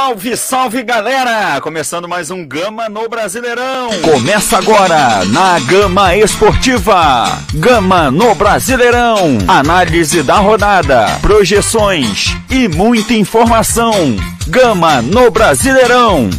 Salve, salve galera! Começando mais um Gama no Brasileirão. Começa agora na Gama Esportiva. Gama no Brasileirão. Análise da rodada, projeções e muita informação. Gama no Brasileirão.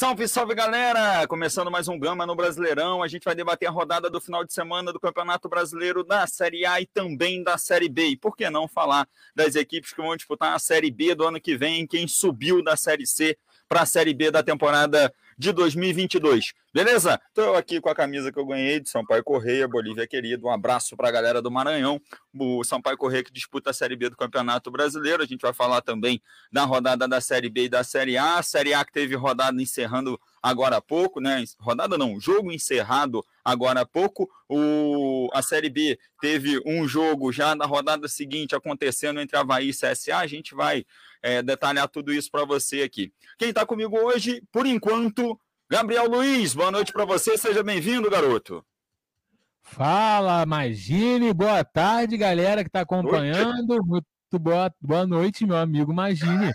Salve, salve galera! Começando mais um Gama no Brasileirão. A gente vai debater a rodada do final de semana do Campeonato Brasileiro da Série A e também da Série B. E por que não falar das equipes que vão disputar a Série B do ano que vem, quem subiu da Série C para a Série B da temporada de 2022. Beleza? Estou aqui com a camisa que eu ganhei de Sampaio Correia, Bolívia querido. Um abraço para a galera do Maranhão, o Sampaio Correia que disputa a Série B do Campeonato Brasileiro. A gente vai falar também da rodada da Série B e da Série A. A Série A que teve rodada encerrando agora há pouco, né? Rodada não, jogo encerrado agora há pouco. O, a Série B teve um jogo já na rodada seguinte acontecendo entre Havaí e CSA. A gente vai é, detalhar tudo isso para você aqui. Quem está comigo hoje, por enquanto, Gabriel Luiz. Boa noite para você, seja bem-vindo, garoto. Fala, Magine, boa tarde, galera que está acompanhando. Muito boa, boa noite, meu amigo Magine.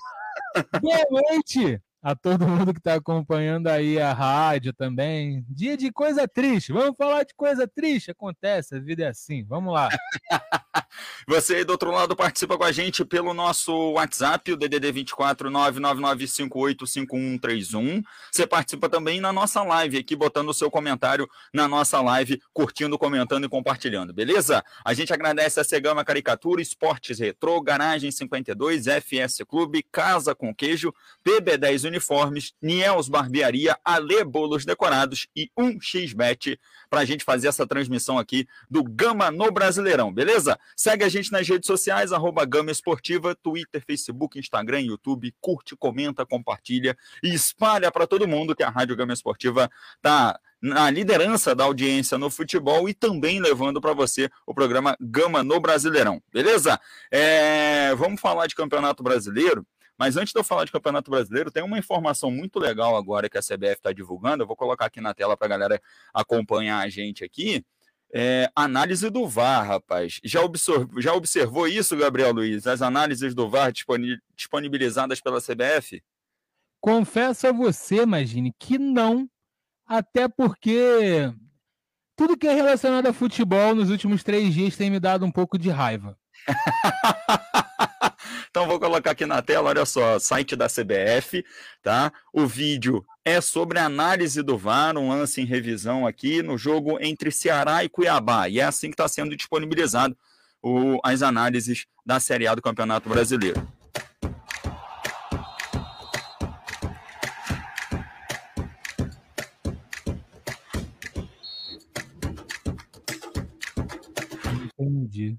boa noite a todo mundo que está acompanhando aí a rádio também. Dia de coisa triste. Vamos falar de coisa triste? Acontece, a vida é assim. Vamos lá. Você aí do outro lado participa com a gente pelo nosso WhatsApp, o DDD 24 999585131. Você participa também na nossa live aqui, botando o seu comentário na nossa live, curtindo, comentando e compartilhando, beleza? A gente agradece a Segama Caricatura, Esportes Retro, Garagem 52, FS Clube, Casa com Queijo, PB10 Uniformes, Niels Barbearia, Ale Bolos Decorados e 1xBet para a gente fazer essa transmissão aqui do Gama no Brasileirão, beleza? Segue a gente nas redes sociais, arroba Gama Esportiva, Twitter, Facebook, Instagram, YouTube, curte, comenta, compartilha e espalha para todo mundo que a Rádio Gama Esportiva tá na liderança da audiência no futebol e também levando para você o programa Gama no Brasileirão, beleza? É, vamos falar de Campeonato Brasileiro. Mas antes de eu falar de Campeonato Brasileiro, tem uma informação muito legal agora que a CBF está divulgando. Eu vou colocar aqui na tela para a galera acompanhar a gente aqui. É, análise do VAR, rapaz. Já, observou, já observou isso, Gabriel Luiz? As análises do VAR disponibilizadas pela CBF? Confesso a você, imagine, que não, até porque tudo que é relacionado a futebol nos últimos três dias tem me dado um pouco de raiva. Então vou colocar aqui na tela, olha só, site da CBF, tá? O vídeo é sobre a análise do VAR, um lance em revisão aqui no jogo entre Ceará e Cuiabá. E é assim que está sendo disponibilizado o, as análises da Série A do Campeonato Brasileiro. Entendi.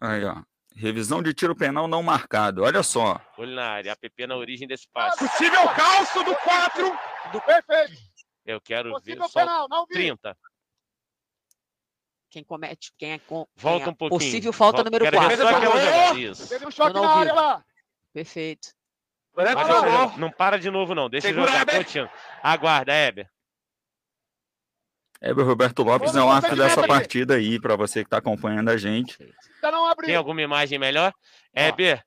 Aí, ó. Revisão de tiro penal não marcado. Olha só. Olho na área. APP na origem desse passe. Possível calço do 4. Do perfeito. Eu quero Possível ver só penal, não vi. 30. Quem comete, quem é com. Volta quem é um pouquinho. Possível falta Volta- número quero ver 4. só. Teve um choque na área lá. Perfeito. Não, não. Para de novo, não. Deixa Segura, jogar. Continua. Aguarda, Heber. Heber Roberto Lopes é o árbitro dessa aqui. partida aí, para você que está acompanhando a gente. Abriu. Tem alguma imagem melhor? Heber.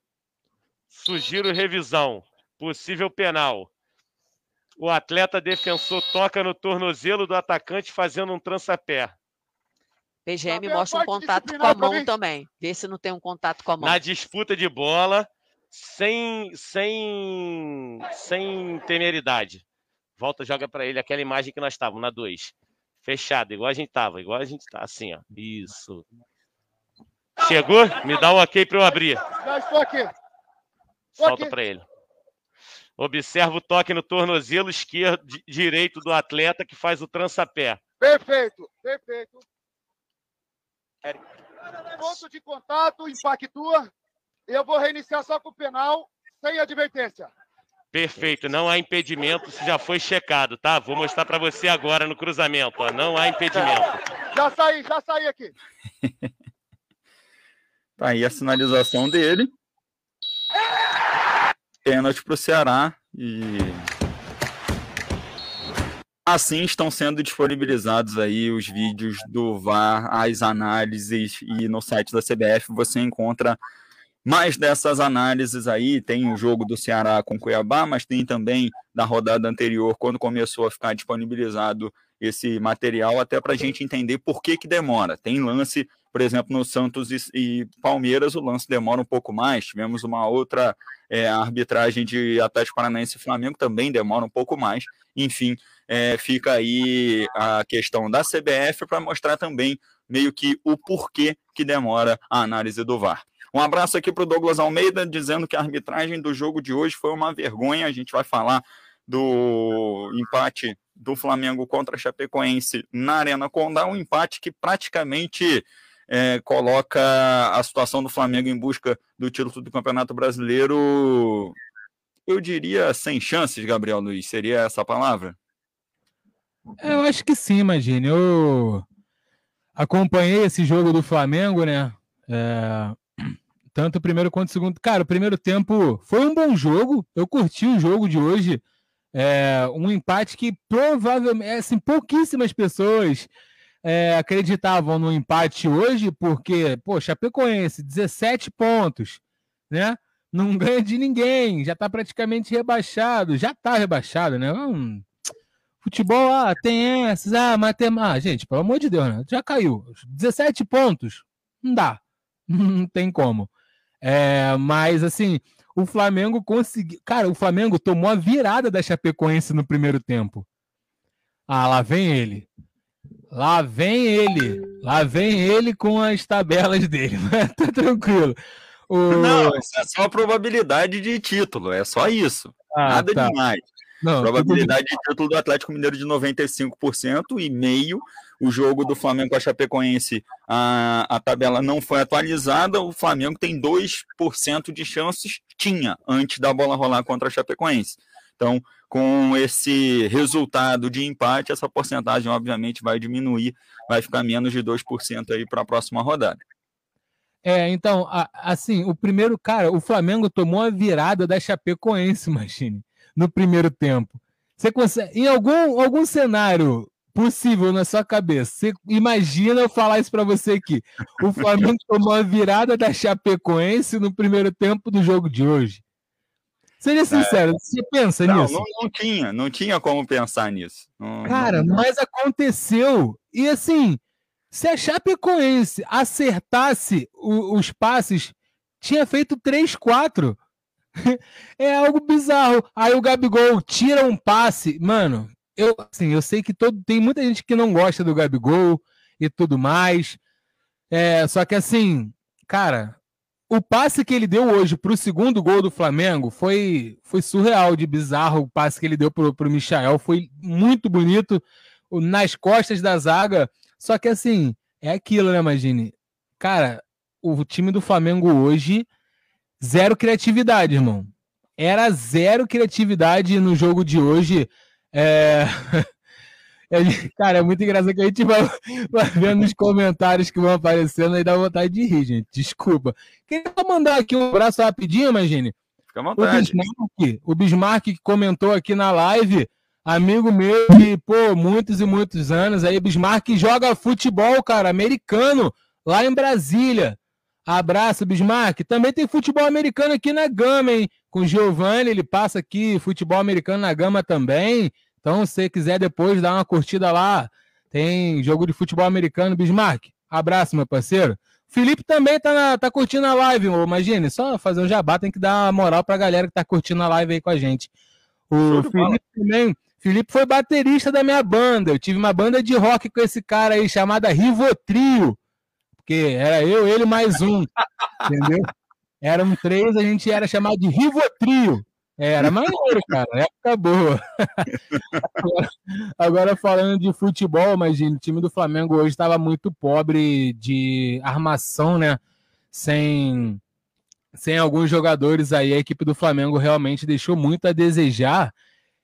Sugiro revisão. Possível penal. O atleta defensor toca no tornozelo do atacante fazendo um trançapé. PGM Tá mostra um contato com a mão também. Vê se não tem um contato com a mão. Na disputa de bola, sem, sem, sem temeridade. Volta, joga pra ele aquela imagem que nós estávamos, na 2. Fechado, igual a gente tava, igual a gente tá, assim, ó. Isso. Chegou? Me dá um ok pra eu abrir. Já estou aqui. Solta pra ele. Observa o toque no tornozelo esquerdo, di- direito do atleta que faz o trançapé. Perfeito. Perfeito. Ponto de contato, impactua. Eu vou reiniciar só com o penal, sem advertência. Perfeito, não há impedimento, isso já foi checado, tá? Vou mostrar pra você agora no cruzamento, ó. Não há impedimento. Já saí, já saí aqui. Tá aí a sinalização dele. Pênalti para o Ceará. E assim estão sendo disponibilizados aí os vídeos do VAR, as análises e no site da CBF você encontra mais dessas análises aí, tem o jogo do Ceará com Cuiabá, mas tem também da rodada anterior, quando começou a ficar disponibilizado esse material, até para a gente entender por que, que demora. Tem lance, por exemplo, no Santos e, e Palmeiras, o lance demora um pouco mais. Tivemos uma outra é, arbitragem de Atlético Paranaense e Flamengo, também demora um pouco mais. Enfim, é, fica aí a questão da CBF para mostrar também meio que o porquê que demora a análise do VAR. Um abraço aqui para o Douglas Almeida, dizendo que a arbitragem do jogo de hoje foi uma vergonha. A gente vai falar do empate do Flamengo contra a Chapecoense na Arena Condá, um empate que praticamente é, coloca a situação do Flamengo em busca do título do Campeonato Brasileiro, eu diria sem chances, Gabriel Luiz. Seria essa a palavra? Eu acho que sim, imagine. Eu acompanhei esse jogo do Flamengo, né? É, tanto o primeiro quanto o segundo. Cara, o primeiro tempo foi um bom jogo. Eu curti o jogo de hoje. É, um empate que provavelmente, assim, pouquíssimas pessoas é, acreditavam no empate hoje, porque, pô, Chapecoense, 17 pontos, né? Não ganha de ninguém, já tá praticamente rebaixado, já tá rebaixado, né? Hum, futebol, ah, tem essas, ah, matemática. Ah, gente, pelo amor de Deus, né? Já caiu. 17 pontos, não dá, não tem como. É, mas, assim, o Flamengo conseguiu. Cara, o Flamengo tomou a virada da Chapecoense no primeiro tempo. Ah, lá vem ele. Lá vem ele. Lá vem ele com as tabelas dele. tá tranquilo. O... Não, isso é só probabilidade de título. É só isso. Ah, Nada tá. demais. Não, probabilidade de título do Atlético Mineiro de 95% e meio o jogo do Flamengo com a Chapecoense, a, a tabela não foi atualizada, o Flamengo tem 2% de chances, tinha, antes da bola rolar contra a Chapecoense. Então, com esse resultado de empate, essa porcentagem obviamente vai diminuir, vai ficar menos de 2% aí para a próxima rodada. É, então, assim, o primeiro, cara, o Flamengo tomou a virada da Chapecoense, imagine, no primeiro tempo. Você consegue, em algum, algum cenário possível na sua cabeça. Você imagina eu falar isso para você aqui. O Flamengo tomou a virada da Chapecoense no primeiro tempo do jogo de hoje. Seja é. sincero, é. você pensa não, nisso? Não, não tinha, não tinha como pensar nisso. Não, Cara, mas aconteceu. E assim, se a Chapecoense acertasse o, os passes, tinha feito 3, 4. é algo bizarro. Aí o Gabigol tira um passe. Mano, eu, assim, eu sei que todo, tem muita gente que não gosta do Gabigol e tudo mais. É, só que assim, cara, o passe que ele deu hoje para o segundo gol do Flamengo foi, foi surreal de bizarro. O passe que ele deu para o Michael foi muito bonito nas costas da zaga. Só que assim, é aquilo, né, Imagine? Cara, o time do Flamengo hoje, zero criatividade, irmão. Era zero criatividade no jogo de hoje. É... é... Cara, é muito engraçado que a gente vai, vai vendo os comentários que vão aparecendo e dá vontade de rir, gente. Desculpa. Queria mandar aqui um abraço rapidinho, imagine. Fica à vontade. O Bismarck, o Bismarck que comentou aqui na live, amigo meu de, pô, muitos e muitos anos aí, Bismarck joga futebol, cara, americano, lá em Brasília. Abraço, Bismarck. Também tem futebol americano aqui na Gama, hein? Com o Giovanni, ele passa aqui futebol americano na Gama também. Então, se você quiser depois dar uma curtida lá, tem jogo de futebol americano, Bismarck. Abraço, meu parceiro. Felipe também tá, na, tá curtindo a live, imagine. Só fazer um jabá, tem que dar uma moral pra galera que tá curtindo a live aí com a gente. O Felipe também. Felipe foi baterista da minha banda. Eu tive uma banda de rock com esse cara aí chamada Rivotrio. Porque era eu, ele mais um. entendeu? Eram três, a gente era chamado de Rivotrio. Era maneiro, cara. Época boa. agora, falando de futebol, imagina, o time do Flamengo hoje estava muito pobre de armação, né? Sem, sem alguns jogadores aí, a equipe do Flamengo realmente deixou muito a desejar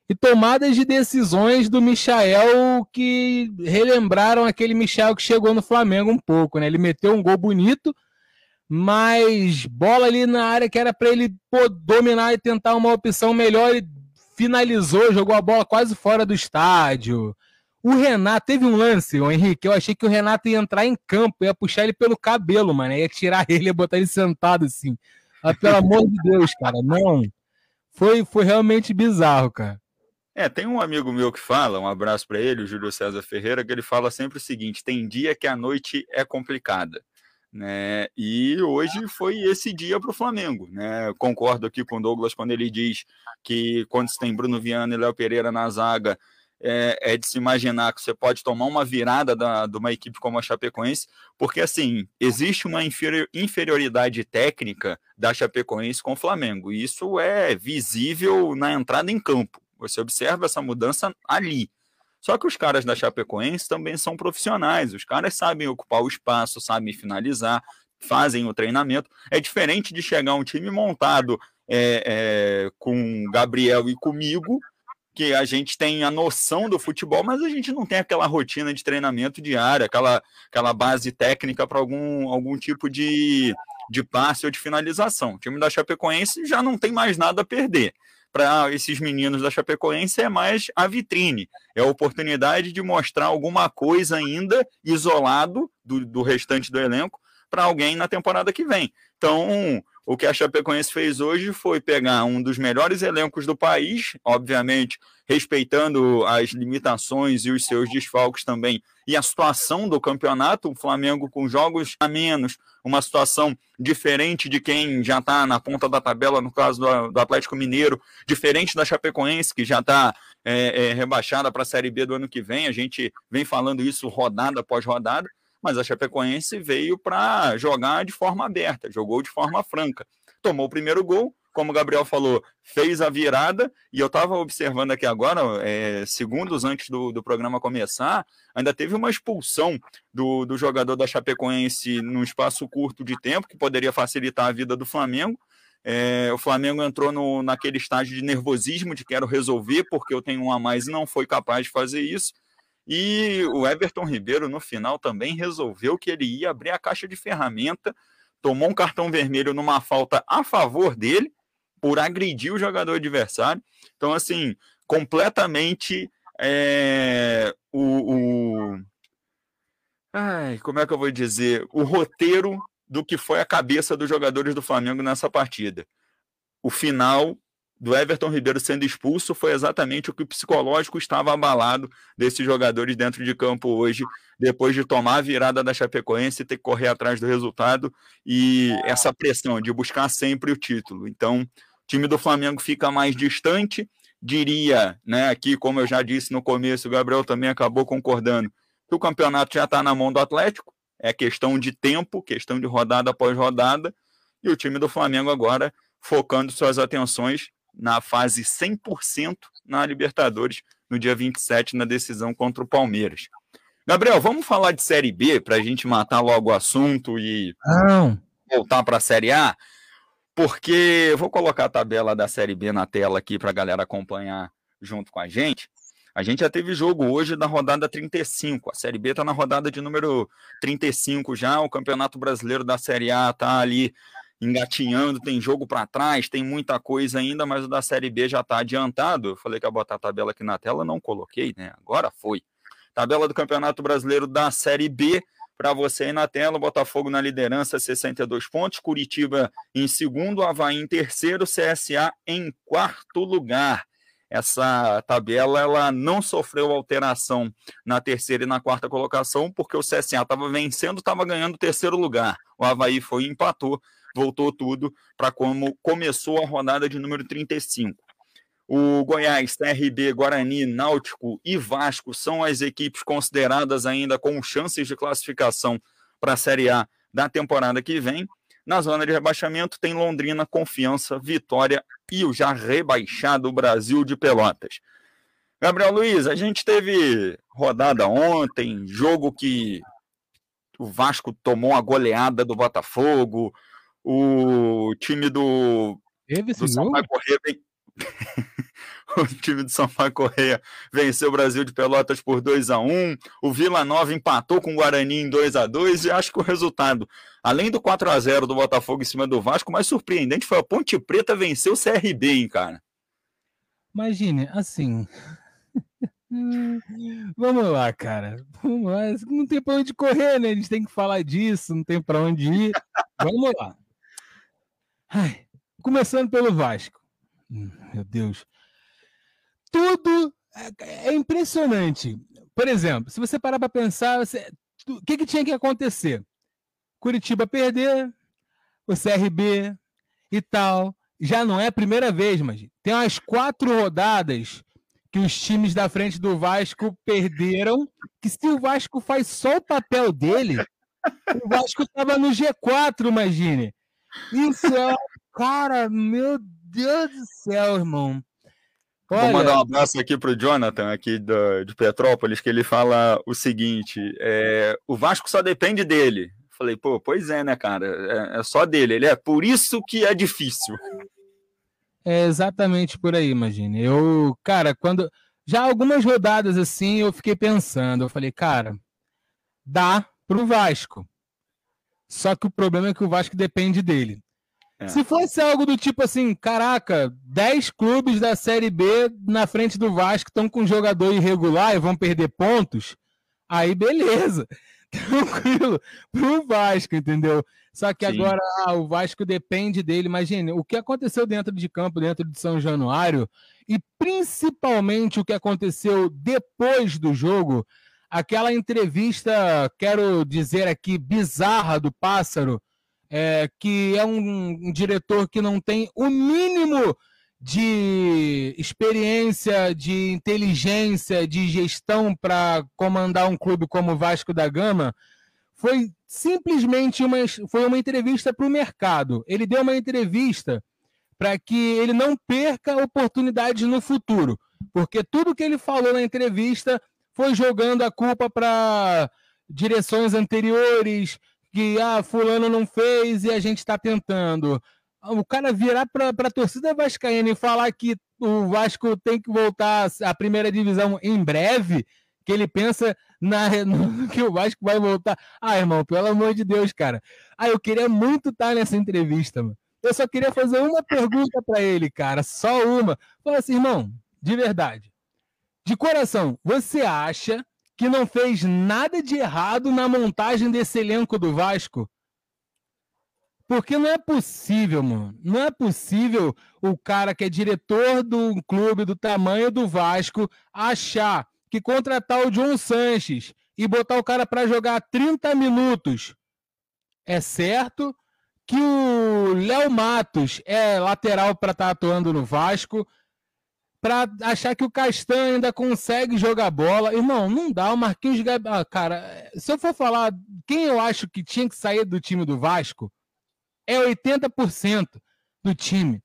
e tomadas de decisões do Michael que relembraram aquele Michael que chegou no Flamengo um pouco, né? Ele meteu um gol bonito, mas bola ali na área que era para ele pô, dominar e tentar uma opção melhor, ele finalizou, jogou a bola quase fora do estádio. O Renato teve um lance, o Henrique, eu achei que o Renato ia entrar em campo, ia puxar ele pelo cabelo, mano, ia tirar ele, ia botar ele sentado assim. Mas, pelo amor de Deus, cara, não. Foi, foi realmente bizarro, cara. É, tem um amigo meu que fala, um abraço para ele, o Júlio César Ferreira, que ele fala sempre o seguinte: tem dia que a noite é complicada. Né? E hoje foi esse dia para o Flamengo. Né? Concordo aqui com o Douglas quando ele diz que quando você tem Bruno Viana e Léo Pereira na zaga, é, é, de se imaginar que você pode tomar uma virada da, de uma equipe como a Chapecoense, porque assim, existe uma inferioridade técnica da Chapecoense com o Flamengo, e isso é visível na entrada em campo. Você observa essa mudança ali. Só que os caras da Chapecoense também são profissionais, os caras sabem ocupar o espaço, sabem finalizar, fazem o treinamento. É diferente de chegar um time montado é, é, com Gabriel e comigo, que a gente tem a noção do futebol, mas a gente não tem aquela rotina de treinamento diária, aquela, aquela base técnica para algum, algum tipo de, de passe ou de finalização. O time da Chapecoense já não tem mais nada a perder para esses meninos da Chapecoense é mais a vitrine, é a oportunidade de mostrar alguma coisa ainda isolado do, do restante do elenco para alguém na temporada que vem. Então, o que a Chapecoense fez hoje foi pegar um dos melhores elencos do país, obviamente respeitando as limitações e os seus desfalques também, e a situação do campeonato, o Flamengo com jogos a menos, uma situação diferente de quem já está na ponta da tabela, no caso do, do, Atlético Mineiro, diferente da Chapecoense, que já está é, é, rebaixada para a Série B do ano que vem, a gente vem falando isso rodada após rodada, mas a Chapecoense veio para jogar de forma aberta, jogou de forma franca. Tomou o primeiro gol, como o Gabriel falou, fez a virada, e eu estava observando aqui agora, é, segundos antes do, do programa começar, ainda teve uma expulsão do, do jogador da Chapecoense num espaço curto de tempo, que poderia facilitar a vida do Flamengo. É, o Flamengo entrou no, naquele estágio de nervosismo, de quero resolver, porque eu tenho um a mais e não foi capaz de fazer isso. E o Everton Ribeiro, no final, também resolveu que ele ia abrir a caixa de ferramenta, tomou um cartão vermelho numa falta a favor dele, por agredir o jogador adversário. Então, assim, completamente é, o, o. Ai, como é que eu vou dizer? O roteiro do que foi a cabeça dos jogadores do Flamengo nessa partida. O final do Everton Ribeiro sendo expulso foi exatamente o que o psicológico estava abalado desses jogadores dentro de campo hoje, depois de tomar a virada da Chapecoense e ter que correr atrás do resultado e essa pressão de buscar sempre o título. Então, time do Flamengo fica mais distante, diria, né, aqui como eu já disse no começo, o Gabriel também acabou concordando, que o campeonato já está na mão do Atlético, é questão de tempo, questão de rodada após rodada, e o time do Flamengo agora focando suas atenções na fase 100% na Libertadores, no dia 27, na decisão contra o Palmeiras. Gabriel, vamos falar de Série B para a gente matar logo o assunto e Não. voltar para a Série A? Porque vou colocar a tabela da Série B na tela aqui para a galera acompanhar junto com a gente. A gente já teve jogo hoje da rodada 35. A Série B está na rodada de número 35 já. O Campeonato Brasileiro da Série A está ali engatinhando, tem jogo para trás, tem muita coisa ainda, mas o da Série B já está adiantado. Eu falei que ia botar a tabela aqui na tela, não coloquei, né? Agora foi. Tabela do Campeonato Brasileiro da Série B, para você aí na tela, Botafogo na liderança, 62 pontos, Curitiba em segundo, Havaí em terceiro, CSA em quarto lugar. Essa tabela ela não sofreu alteração na terceira e na quarta colocação, porque o CSA estava vencendo, estava ganhando o terceiro lugar. O Havaí foi empatou, voltou tudo para como começou a rodada de número 35. O Goiás, CRB, Guarani, Náutico e Vasco são as equipes consideradas ainda com chances de classificação para a Série A da temporada que vem. Na zona de rebaixamento tem Londrina, Confiança, Vitória e o já rebaixado Brasil de Pelotas. Gabriel Luiz, a gente teve rodada ontem, jogo que o Vasco tomou a goleada do Botafogo, o time do, Teve do Sampaio Correia vem... o time do Sampaio Correia venceu o Brasil de Pelotas por 2 a 1 o Vila Nova empatou com o Guarani em 2 a 2 e acho que o resultado, além do 4 a 0 do Botafogo em cima do Vasco, mais surpreendente foi a Ponte Preta vencer o CRB, hein, cara? Imagine, assim. Vamos lá, cara. Vamos lá. Não tem para onde correr, né? A gente tem que falar disso, não tem para onde ir. Vamos lá. Ai, começando pelo Vasco. Meu Deus. Tudo é, é impressionante. Por exemplo, se você parar para pensar, você- o que, que tinha que acontecer? Curitiba perder, o CRB e tal. Já não é a primeira vez, mas tem umas quatro rodadas que os times da frente do Vasco perderam. Que se o Vasco faz só o papel dele, o Vasco estava no G4, imagine. Isso é. Cara, meu Deus do céu, irmão. Vou mandar Olha, um abraço aqui pro Jonathan, aqui da- de Petrópolis, que ele fala o seguinte: é, o Vasco só depende dele. Falei, pô, pois é, né, cara? É, é só dele. Ele é por isso que é difícil. é exatamente por aí, imagine. Eu, cara, quando. Já algumas rodadas assim, eu fiquei pensando. Eu falei, cara, dá pro Vasco. Só que o problema é que o Vasco depende dele. É. Se fosse algo do tipo assim, caraca, 10 clubes da Série B na frente do Vasco estão com jogador irregular e vão perder pontos, aí beleza. Tranquilo pro Vasco, entendeu? Só que Sim. agora ah, o Vasco depende dele. Imagine o que aconteceu dentro de campo, dentro de São Januário, e principalmente o que aconteceu depois do jogo. Aquela entrevista, quero dizer aqui, bizarra do Pássaro, é, que é um, um diretor que não tem o mínimo de experiência, de inteligência, de gestão para comandar um clube como o Vasco da Gama, foi simplesmente uma, foi uma entrevista para o mercado. Ele deu uma entrevista para que ele não perca oportunidades no futuro, porque tudo que ele falou na entrevista foi jogando a culpa para direções anteriores, que ah, fulano não fez e a gente está tentando. O cara virar para a torcida vascaína e falar que o Vasco tem que voltar à primeira divisão em breve, que ele pensa na, no, que o Vasco vai voltar. Ah, irmão, pelo amor de Deus, cara. Ah, eu queria muito estar nessa entrevista, mano. Eu só queria fazer uma pergunta para ele, cara, só uma. Falei assim, irmão, de verdade, de coração, você acha que não fez nada de errado na montagem desse elenco do Vasco? Porque não é possível, mano. Não é possível o cara que é diretor do clube do tamanho do Vasco achar que contratar o John Sanches e botar o cara para jogar 30 minutos é certo, que o Léo Matos é lateral para estar atuando no Vasco, para achar que o Castanho ainda consegue jogar bola. Irmão, não dá. O Marquinhos Gabriel. Ah, cara, se eu for falar quem eu acho que tinha que sair do time do Vasco, é 80% do time.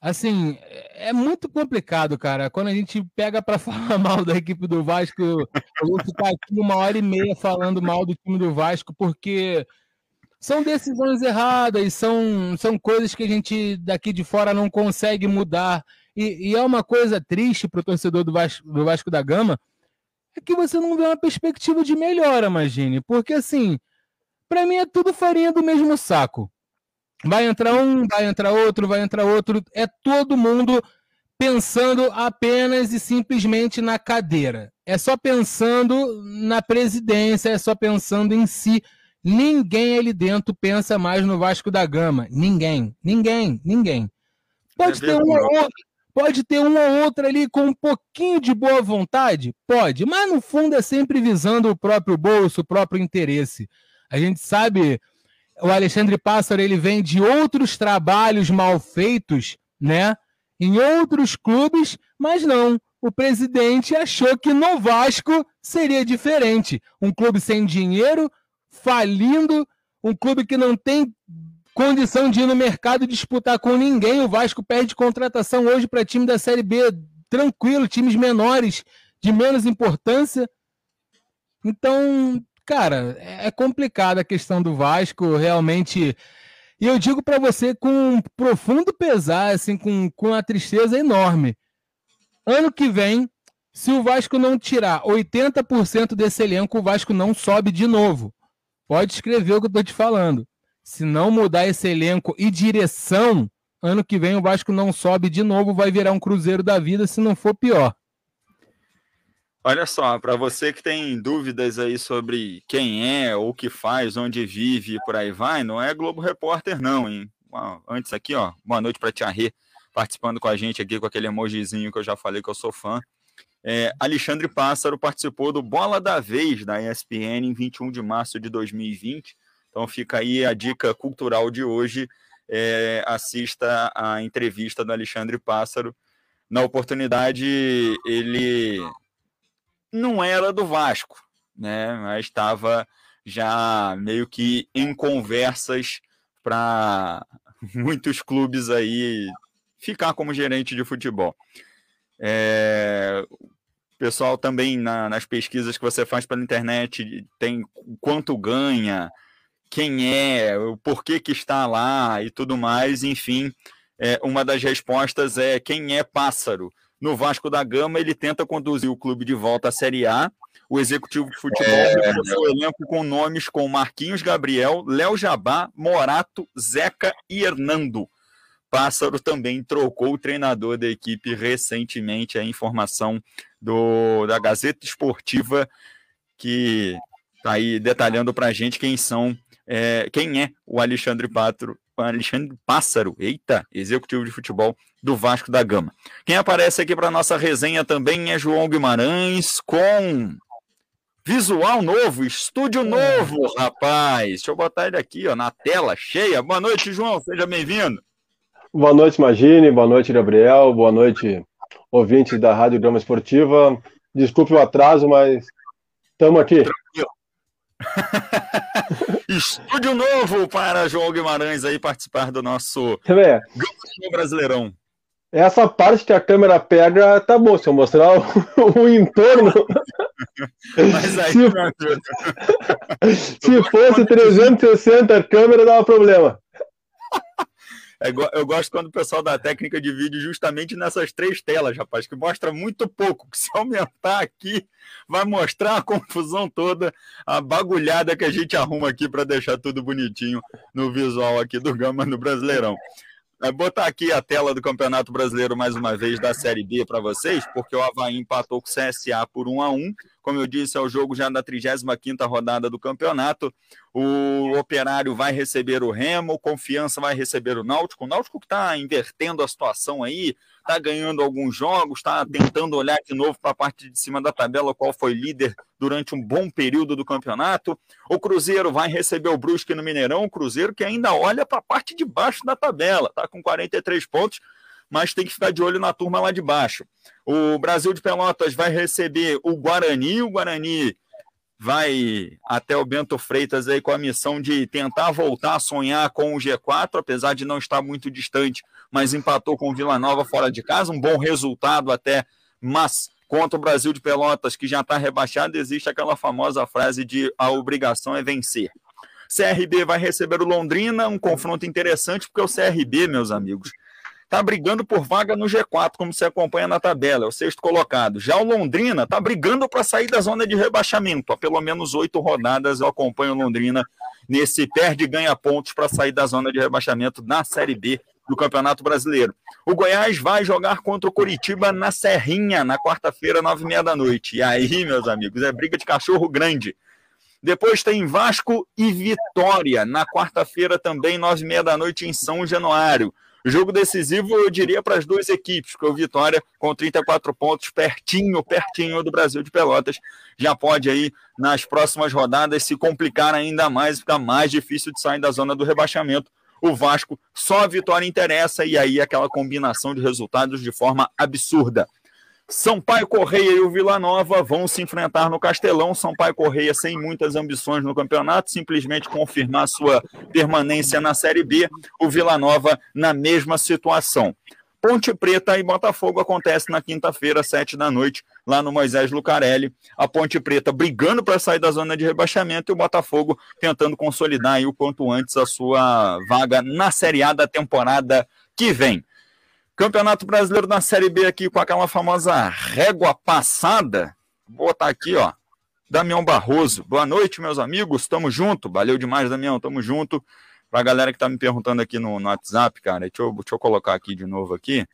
Assim, é muito complicado, cara. Quando a gente pega para falar mal da equipe do Vasco, eu vou ficar aqui uma hora e meia falando mal do time do Vasco, porque são decisões erradas, são, são coisas que a gente daqui de fora não consegue mudar. E, e é uma coisa triste para o torcedor do Vasco, do Vasco da Gama, é que você não vê uma perspectiva de melhora, imagine. Porque assim, para mim é tudo farinha do mesmo saco. Vai entrar um, vai entrar outro, vai entrar outro. É todo mundo pensando apenas e simplesmente na cadeira. É só pensando na presidência, é só pensando em si. Ninguém ali dentro pensa mais no Vasco da Gama. Ninguém, ninguém, ninguém. Pode É ter um ou outro, pode ter um ou ali com um pouquinho de boa vontade, pode, mas no fundo é sempre visando o próprio bolso, o próprio interesse. A gente sabe, o Alexandre Pássaro ele vem de outros trabalhos mal feitos, né? Em outros clubes, mas não. O presidente achou que no Vasco seria diferente. Um clube sem dinheiro, falindo, um clube que não tem condição de ir no mercado disputar com ninguém. O Vasco perde contratação hoje para time da Série B, tranquilo, times menores, de menos importância. Então, cara, é complicada a questão do Vasco, realmente. E eu digo para você com um profundo pesar, assim, com, com uma tristeza enorme. Ano que vem, se o Vasco não tirar 80% desse elenco, o Vasco não sobe de novo. Pode escrever o que eu tô te falando. Se não mudar esse elenco e direção, ano que vem o Vasco não sobe de novo, vai virar um Cruzeiro da vida, se não for pior. Olha só, para você que tem dúvidas aí sobre quem é, o que faz, onde vive e por aí vai, não é Globo Repórter não, hein? antes aqui, ó, boa noite para Tia Rê, participando com a gente aqui com aquele emojizinho que eu já falei que eu sou fã. É, Alexandre Pássaro participou do Bola da Vez da ESPN em 21 de março de 2020. Então fica aí a dica cultural de hoje. É, assista a entrevista do Alexandre Pássaro. Na oportunidade, ele não era do Vasco, né? Mas estava já meio que em conversas para muitos clubes aí ficar como gerente de futebol. É, pessoal também na, nas pesquisas que você faz pela internet tem quanto ganha, quem é, o porquê que está lá e tudo mais. Enfim, é, uma das respostas é quem é pássaro. No Vasco da Gama, ele tenta conduzir o clube de volta à Série A. O executivo de futebol é... o elenco com nomes como Marquinhos Gabriel, Léo Jabá, Morato, Zeca e Hernando. Pássaro também trocou o treinador da equipe recentemente. A informação do, da Gazeta Esportiva que está aí detalhando para a gente quem são, é, quem é o Alexandre Pátro, o Alexandre Pássaro, eita, executivo de futebol do Vasco da Gama. Quem aparece aqui para nossa resenha também é João Guimarães com visual novo, estúdio novo, rapaz. Deixa eu botar ele aqui, ó, na tela cheia. Boa noite, João, seja bem-vindo. Boa noite, Magine. Boa noite, Gabriel. Boa noite, ouvintes da Rádio Grama Esportiva. Desculpe o atraso, mas estamos aqui. Estúdio novo para João Guimarães aí participar do nosso é. Brasileirão. Essa parte que a câmera pega tá bom, se eu mostrar o, o entorno. Mas aí, se, se fosse 360 a câmera, dava problema. É eu gosto quando o pessoal da técnica divide justamente nessas três telas, rapaz, que mostra muito pouco. Que se aumentar aqui, vai mostrar a confusão toda, a bagulhada que a gente arruma aqui para deixar tudo bonitinho no visual aqui do Gama no Brasileirão. Vou botar aqui a tela do Campeonato Brasileiro mais uma vez da Série B para vocês, porque o Havaí empatou com o CSA por 1 a 1 como eu disse, é o jogo já da 35ª rodada do campeonato. O Operário vai receber o Remo, o Confiança vai receber o Náutico. O Náutico que está invertendo a situação aí, está ganhando alguns jogos, está tentando olhar de novo para a parte de cima da tabela, qual foi líder durante um bom período do campeonato. O Cruzeiro vai receber o Brusque no Mineirão, o Cruzeiro que ainda olha para a parte de baixo da tabela, está com 43 pontos mas tem que ficar de olho na turma lá de baixo. O Brasil de Pelotas vai receber o Guarani, o Guarani vai até o Bento Freitas aí com a missão de tentar voltar a sonhar com o G4, apesar de não estar muito distante, mas empatou com o Vila Nova fora de casa, um bom resultado até, mas contra o Brasil de Pelotas, que já está rebaixado, existe aquela famosa frase de a obrigação é vencer. CRB vai receber o Londrina, um confronto interessante, porque o CRB, meus amigos, está brigando por vaga no G4, como você acompanha na tabela, é o sexto colocado. Já o Londrina está brigando para sair da zona de rebaixamento. Há pelo menos oito rodadas eu acompanho o Londrina nesse perde e ganha pontos para sair da zona de rebaixamento na Série B do Campeonato Brasileiro. O Goiás vai jogar contra o Curitiba na Serrinha, na quarta-feira, nove e meia da noite. E aí, meus amigos, é briga de cachorro grande. Depois tem Vasco e Vitória, na quarta-feira também, nove e meia da noite, em São Januário. Jogo decisivo, eu diria, para as duas equipes, o Vitória, com 34 pontos, pertinho, pertinho do Brasil de Pelotas, já pode aí, nas próximas rodadas, se complicar ainda mais, ficar mais difícil de sair da zona do rebaixamento. O Vasco, só a vitória interessa, e aí aquela combinação de resultados de forma absurda. Sampaio Correia e o Vila Nova vão se enfrentar no Castelão. Sampaio Correia sem muitas ambições no campeonato, simplesmente confirmar sua permanência na Série B. O Vila Nova na mesma situação. Ponte Preta e Botafogo acontece na quinta-feira, sete da noite, lá no Moisés Lucarelli. A Ponte Preta brigando para sair da zona de rebaixamento e o Botafogo tentando consolidar aí o quanto antes a sua vaga na Série A da temporada que vem. Campeonato Brasileiro na Série B aqui com aquela famosa régua passada. Vou botar aqui, ó. Damião Barroso. Boa noite, meus amigos. Tamo junto. Valeu demais, Damião. Tamo junto. Pra galera que tá me perguntando aqui no, no WhatsApp, cara, deixa eu, deixa eu colocar aqui de novo aqui.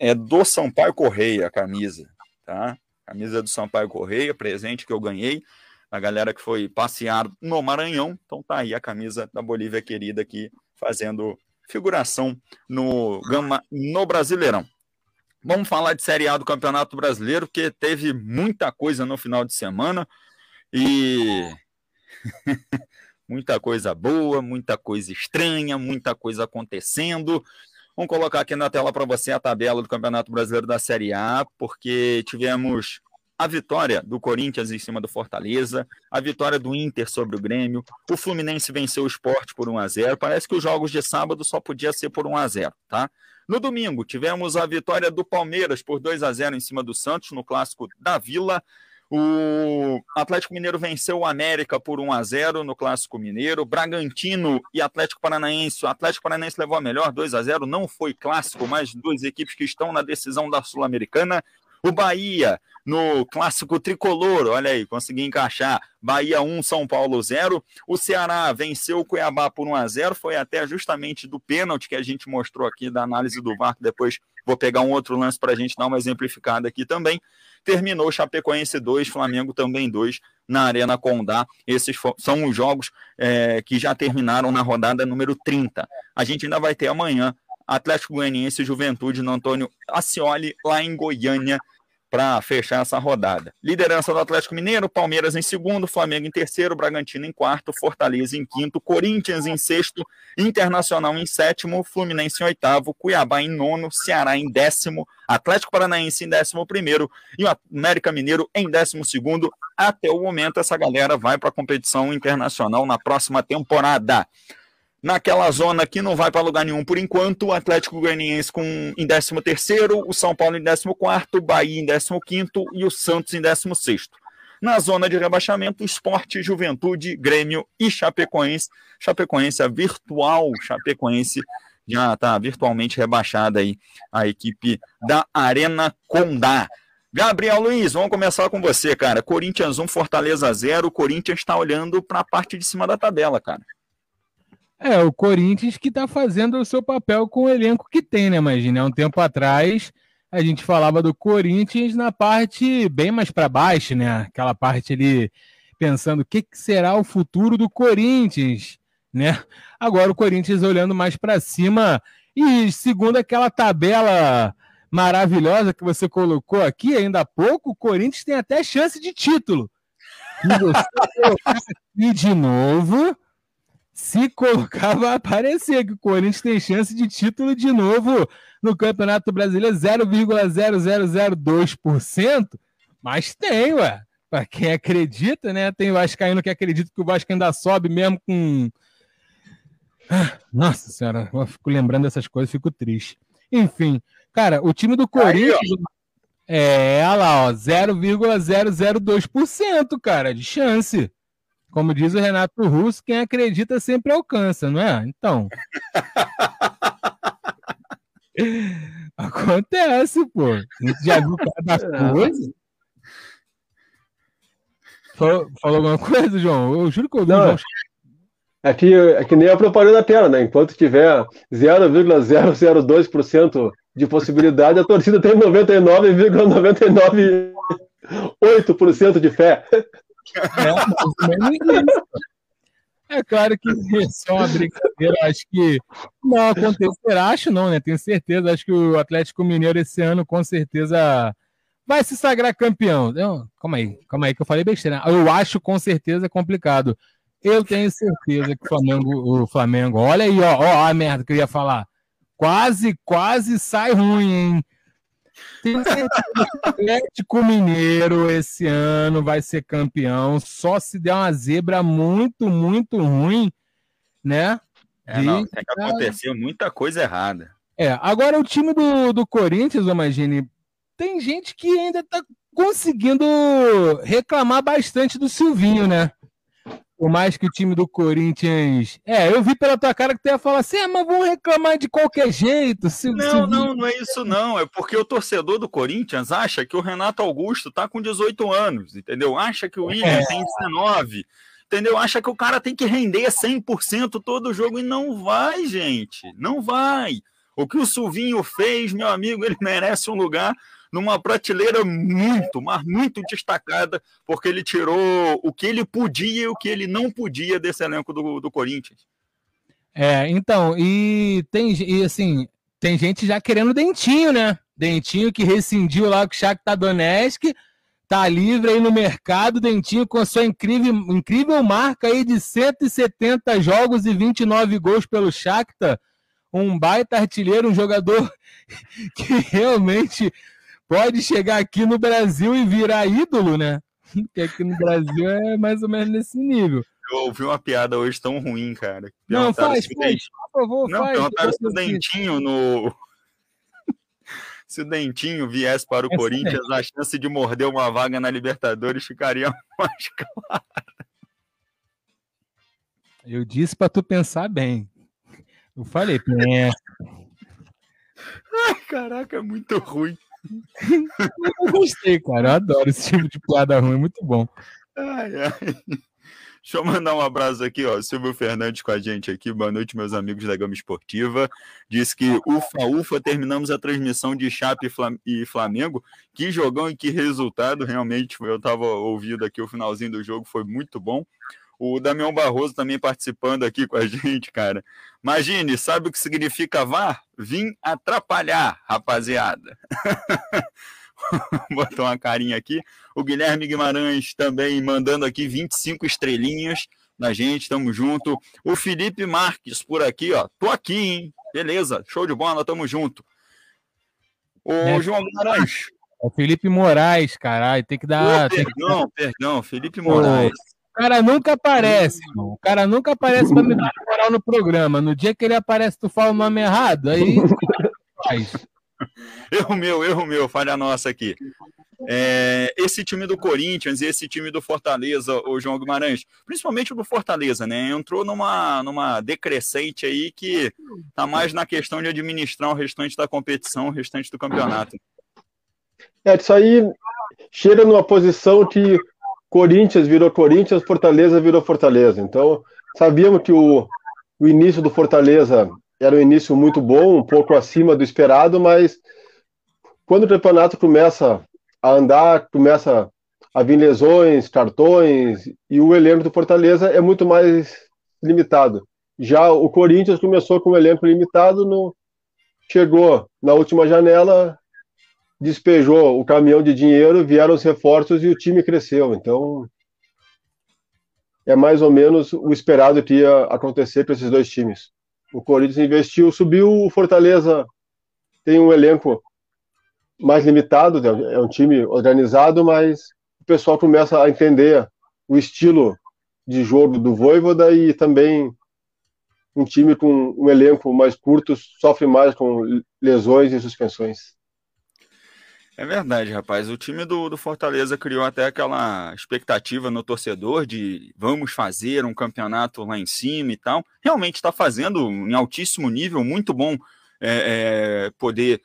É do Sampaio Correia a camisa, tá? Camisa do Sampaio Correia, presente que eu ganhei. A galera que foi passear no Maranhão. Então tá aí a camisa da Bolívia querida aqui fazendo figuração no Gama no Brasileirão. Vamos falar de Série A do Campeonato Brasileiro, porque teve muita coisa no final de semana e muita coisa boa, muita coisa estranha, muita coisa acontecendo. Vamos colocar aqui na tela para você a tabela do Campeonato Brasileiro da Série A, porque tivemos a vitória do Corinthians em cima do Fortaleza, a vitória do Inter sobre o Grêmio, o Fluminense venceu o Sport por 1 a 0. Parece que os jogos de sábado só podia ser por 1 a 0, tá? No domingo, tivemos a vitória do Palmeiras por 2 a 0 em cima do Santos no clássico da Vila. O Atlético Mineiro venceu o América por 1 a 0 no Clássico Mineiro. Bragantino e Atlético Paranaense. O Atlético Paranaense levou a melhor 2 a 0 Não foi clássico, mas duas equipes que estão na decisão da Sul-Americana. O Bahia, no clássico tricolor, olha aí, consegui encaixar. Bahia 1, São Paulo 0. O Ceará venceu o Cuiabá por 1 a 0 foi até justamente do pênalti que a gente mostrou aqui da análise do VAR, depois vou pegar um outro lance para a gente dar uma exemplificada aqui também. Terminou Chapecoense 2, Flamengo também 2 na Arena Condá. Esses são os jogos é, que já terminaram na rodada número 30. A gente ainda vai ter amanhã Atlético Goianiense e Juventude no Antônio Ascioli, lá em Goiânia, para fechar essa rodada. Liderança do Atlético Mineiro, Palmeiras em segundo, Flamengo em terceiro, Bragantino em quarto, Fortaleza em quinto, Corinthians em sexto, Internacional em sétimo, Fluminense em oitavo, Cuiabá em nono, Ceará em décimo, Atlético Paranaense em décimo primeiro e o América Mineiro em décimo segundo. Até o momento, essa galera vai para a competição internacional na próxima temporada naquela zona que não vai para lugar nenhum por enquanto, o Atlético Goianiense com, em 13 terceiro, o São Paulo em 14 quarto, Bahia em 15 quinto e o Santos em 16 sexto. Na zona de rebaixamento, Esporte, Juventude, Grêmio e Chapecoense. Chapecoense, a virtual Chapecoense, já está virtualmente rebaixada aí a equipe da Arena Condá. Gabriel Luiz, vamos começar com você, cara. Corinthians 1, Fortaleza 0. O Corinthians está olhando para a parte de cima da tabela, cara. É, o Corinthians que está fazendo o seu papel com o elenco que tem, né, Imagina, há um tempo atrás a gente falava do Corinthians na parte bem mais para baixo, né? Aquela parte ali pensando o que, que será o futuro do Corinthians, né? Agora o Corinthians olhando mais para cima e segundo aquela tabela maravilhosa que você colocou aqui ainda há pouco, o Corinthians tem até chance de título. E você aqui de novo, se colocar, vai aparecer que o Corinthians tem chance de título de novo no Campeonato Brasileiro, 0,0002%, mas tem, ué. Para quem acredita, né? Tem o Vascaíno que acredita que o Vasco ainda sobe mesmo com. Ah, nossa senhora, eu fico lembrando dessas coisas, fico triste. Enfim, cara, o time do Corinthians. Aí, é, olha lá, ó, 0,002%, cara, de chance. Como diz o Renato Russo, quem acredita sempre alcança, não é? Então. Acontece, pô. A gente já viu cada é. coisa. Falou, falou, alguma coisa, João? Eu juro que eu ouvi não. É que, é que nem a propaganda da tela, né? Enquanto tiver 0,002% de possibilidade, a torcida tem 99,998% de fé. É, é claro que isso é uma brincadeira, acho que não acontecerá, acho não, né? Tenho certeza, acho que o Atlético Mineiro esse ano com certeza vai se sagrar campeão. Não, calma aí, calma aí que eu falei besteira. Eu acho com certeza complicado. Eu tenho certeza que o Flamengo, o Flamengo, olha aí, ó, ó a merda que eu ia falar. Quase, quase sai ruim, hein? O Atlético Mineiro esse ano vai ser campeão, só se der uma zebra muito, muito ruim, né? É, não, tem que acontecer muita coisa errada. É, agora o time do, do Corinthians, imagine, tem gente que ainda tá conseguindo reclamar bastante do Silvinho, né? Por mais que o time do Corinthians. É, eu vi pela tua cara que tu ia falar assim, ah, mas vão reclamar de qualquer jeito. Se, não, se... não, não é isso, não. É porque o torcedor do Corinthians acha que o Renato Augusto tá com 18 anos, entendeu? Acha que o William é. tem 19, entendeu? Acha que o cara tem que render 100% todo o jogo e não vai, gente. Não vai. O que o Silvinho fez, meu amigo, ele merece um lugar numa prateleira muito, mas muito destacada, porque ele tirou o que ele podia e o que ele não podia desse elenco do, do Corinthians. É, então, e tem e assim, tem gente já querendo dentinho, né? Dentinho que rescindiu lá com o Shakhtar Donetsk, tá livre aí no mercado, Dentinho com a sua incrível, incrível marca aí de 170 jogos e 29 gols pelo Shakhtar. Um baita artilheiro, um jogador que realmente pode chegar aqui no Brasil e virar ídolo, né? Porque aqui no Brasil é mais ou menos nesse nível. Eu ouvi uma piada hoje tão ruim, cara. Não, faz, faz, por favor, Não, faz. perguntaram se o. Dentinho no. Se o Dentinho viesse para o É Corinthians, a chance de morder uma vaga na Libertadores ficaria mais clara. Eu disse pra tu pensar bem. Eu falei, pensa. Caraca, é muito ruim. Eu gostei, cara. Eu adoro esse tipo de piada ruim, é muito bom. Ai, ai. Deixa eu mandar um abraço aqui, ó. Silvio Fernandes com a gente aqui. Boa noite, meus amigos da Gama Esportiva. Diz que ufa, ufa, terminamos a transmissão de Chape e Flam- Flamengo. Que jogão e que resultado, realmente. Eu tava ouvindo aqui o finalzinho do jogo, foi muito bom. O Damião Barroso também participando aqui com a gente, cara. Imagine, sabe o que significa VAR? Vim atrapalhar, rapaziada. Botou uma carinha aqui. O Guilherme Guimarães também mandando aqui 25 estrelinhas na gente, tamo junto. O Felipe Marques por aqui, ó. Tô aqui, hein? Beleza, show de bola, tamo junto. O É. João Guimarães. É o Felipe Moraes, caralho. Tem que dar. Ô, tem que- perdão, perdão, Felipe Moraes. O cara nunca aparece, irmão. O cara nunca aparece pra me dar moral no programa. No dia que ele aparece, tu fala o nome errado, aí. faz. Erro meu, erro meu, falha nossa aqui. É, esse time do Corinthians e esse time do Fortaleza, o João Guimarães, principalmente o do Fortaleza, né? Entrou numa, numa decrescente aí que tá mais na questão de administrar o restante da competição, o restante do campeonato. É, isso aí chega numa posição que Corinthians virou Corinthians, Fortaleza virou Fortaleza. Então, sabíamos que o, o início do Fortaleza era um início muito bom, um pouco acima do esperado, mas quando o campeonato começa a andar, começa a vir lesões, cartões, e o elenco do Fortaleza é muito mais limitado. Já o Corinthians começou com um elenco limitado, no, chegou na última janela, despejou o caminhão de dinheiro, vieram os reforços e o time cresceu. Então, é mais ou menos o esperado que ia acontecer com esses dois times. O Corinthians investiu, subiu, o Fortaleza tem um elenco mais limitado, é um time organizado, mas o pessoal começa a entender o estilo de jogo do Voivoda e também um time com um elenco mais curto sofre mais com lesões e suspensões. É verdade, rapaz. O time do, do Fortaleza criou até aquela expectativa no torcedor de vamos fazer um campeonato lá em cima e tal. Realmente está fazendo em altíssimo nível, muito bom é, é, poder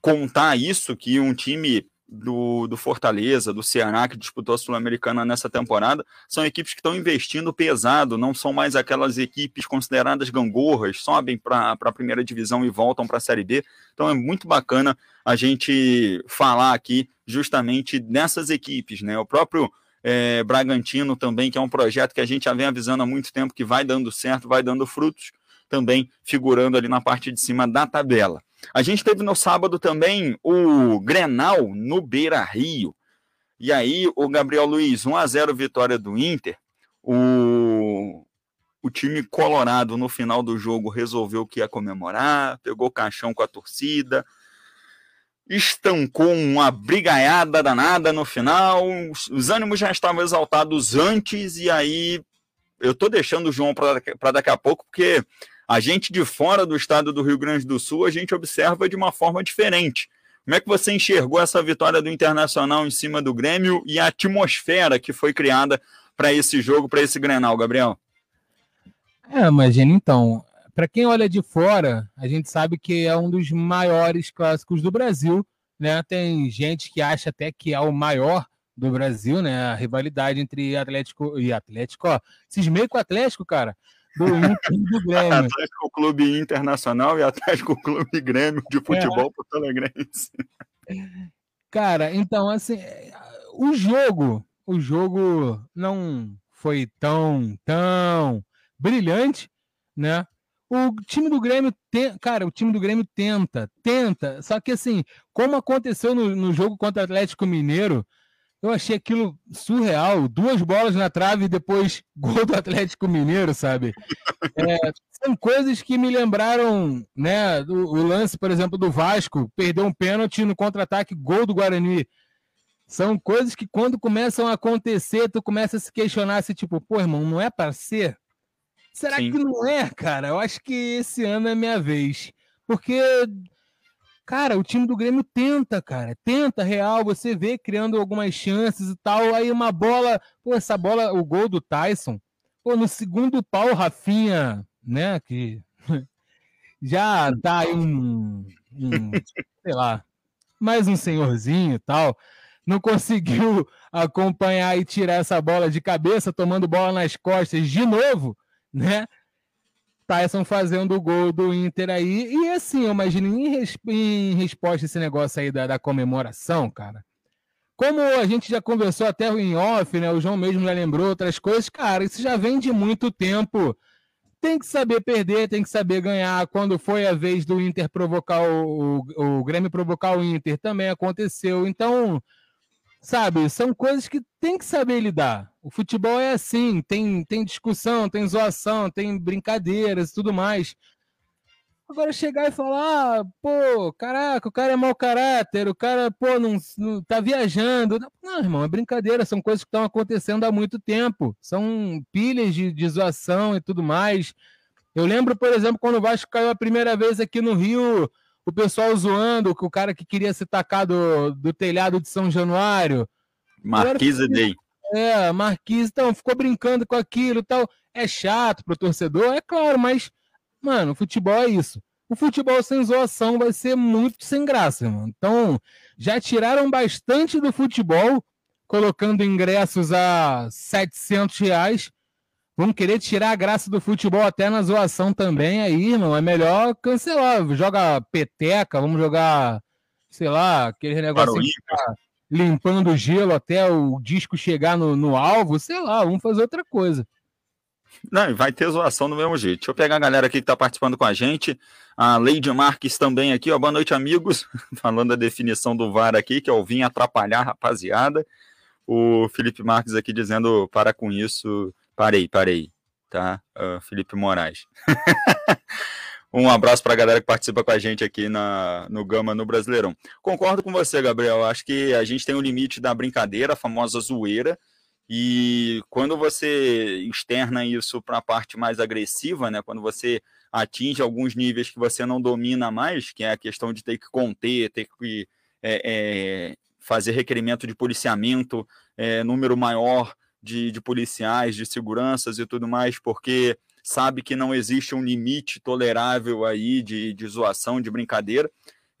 contar isso, que um time do, do Fortaleza, do Ceará, que disputou a Sul-Americana nessa temporada, são equipes que estão investindo pesado, não são mais aquelas equipes consideradas gangorras, sobem para a primeira divisão e voltam para a Série B. Então é muito bacana a gente falar aqui justamente nessas equipes, né? O próprio é, Bragantino também, que é um projeto que a gente já vem avisando há muito tempo que vai dando certo, vai dando frutos, também figurando ali na parte de cima da tabela. A gente teve no sábado também o Grenal no Beira Rio. E aí, o Gabriel Luiz, 1 a 0 vitória do Inter. O, o time colorado no final do jogo resolveu que ia comemorar, pegou caixão com a torcida, estancou uma brigaiada danada no final. Os ânimos já estavam exaltados antes, e aí eu tô deixando o João para daqui a pouco, porque a gente de fora do estado do Rio Grande do Sul, a gente observa de uma forma diferente. Como é que você enxergou essa vitória do Internacional em cima do Grêmio e a atmosfera que foi criada para esse jogo, para esse Grenal, Gabriel? É, imagina então. Para quem olha de fora, a gente sabe que é um dos maiores clássicos do Brasil, né? Tem gente que acha até que é o maior do Brasil, né? A rivalidade entre Atlético e Atlético, ó. Cismei com o Atlético, cara. Do Inter e do Grêmio. Atlético Clube Internacional e Atlético Clube Grêmio de futebol é. Porto Alegrense. Cara, então assim, o jogo, o jogo não foi tão, tão brilhante, né? O time do Grêmio, tem, cara, o time do Grêmio tenta, tenta. Só que assim, como aconteceu no, no jogo contra o Atlético Mineiro, eu achei aquilo surreal. Duas bolas na trave e depois gol do Atlético Mineiro, sabe? É, são coisas que me lembraram, né? O, o, lance, por exemplo, do Vasco, perdeu um pênalti no contra-ataque, gol do Guarani. São coisas que quando começam a acontecer, tu começa a se questionar se, tipo, pô, irmão, não é para ser? Será Sim. que não é, cara? Eu acho que esse ano é minha vez. Porque Cara, o time do Grêmio tenta, cara. Tenta, real. Você vê criando algumas chances e tal. Aí uma bola. Pô, essa bola, o gol do Tyson. Pô, no segundo pau, Rafinha, né? Que já tá aí um, um sei lá, mais um senhorzinho e tal. Não conseguiu acompanhar e tirar essa bola de cabeça, tomando bola nas costas de novo, né? Tyson fazendo o gol do Inter aí. E assim, eu imagino, em, em resposta a esse negócio aí da, da, comemoração, cara. Como a gente já conversou até em off, né? O João mesmo já lembrou outras coisas, cara, isso já vem de muito tempo. Tem que saber perder, tem que saber ganhar. Quando foi a vez do Inter provocar o, o, o Grêmio provocar o Inter, também aconteceu. Então, sabe, são coisas que tem que saber lidar. O futebol é assim, tem, tem discussão, tem zoação, tem brincadeiras e tudo mais. Agora chegar e falar, ah, pô, caraca, o cara é mau caráter, o cara, pô, não, não tá viajando. Não, irmão, é brincadeira, são coisas que estão acontecendo há muito tempo. São pilhas de, de zoação e tudo mais. Eu lembro, por exemplo, quando o Vasco caiu a primeira vez aqui no Rio, o pessoal zoando que o cara que queria se tacar do, do telhado de São Januário. Marquise Day. É, Marquise, então, ficou brincando com aquilo e tal. É chato pro torcedor, é claro, mas, mano, futebol é isso. O futebol sem zoação vai ser muito sem graça, mano. Então, já tiraram bastante do futebol, colocando ingressos a 700 reais Vamos querer tirar a graça do futebol até na zoação também aí, irmão. É melhor cancelar. Joga peteca, vamos jogar, sei lá, aquele negócio tá limpando o gelo até o disco chegar no, no alvo, sei lá, vamos fazer outra coisa. Não, vai ter zoação do mesmo jeito. Deixa eu pegar a galera aqui que está participando com a gente. A Lady Marques também aqui, ó. Boa noite, amigos. Falando a definição do VAR aqui, que é o vim atrapalhar, rapaziada. O Felipe Marques aqui dizendo para com isso Parei, parei, tá? Uh, Felipe Moraes. um abraço para a galera que participa com a gente aqui na, no Gama no Brasileirão. Concordo com você, Gabriel. Acho que a gente tem o um limite da brincadeira, a famosa zoeira. E quando você externa isso para a parte mais agressiva, né? Quando você atinge alguns níveis que você não domina mais, que é a questão de ter que conter, ter que é, é, fazer requerimento de policiamento, é, número maior de, de policiais, de seguranças e tudo mais, porque sabe que não existe um limite tolerável aí de, de zoação, de brincadeira.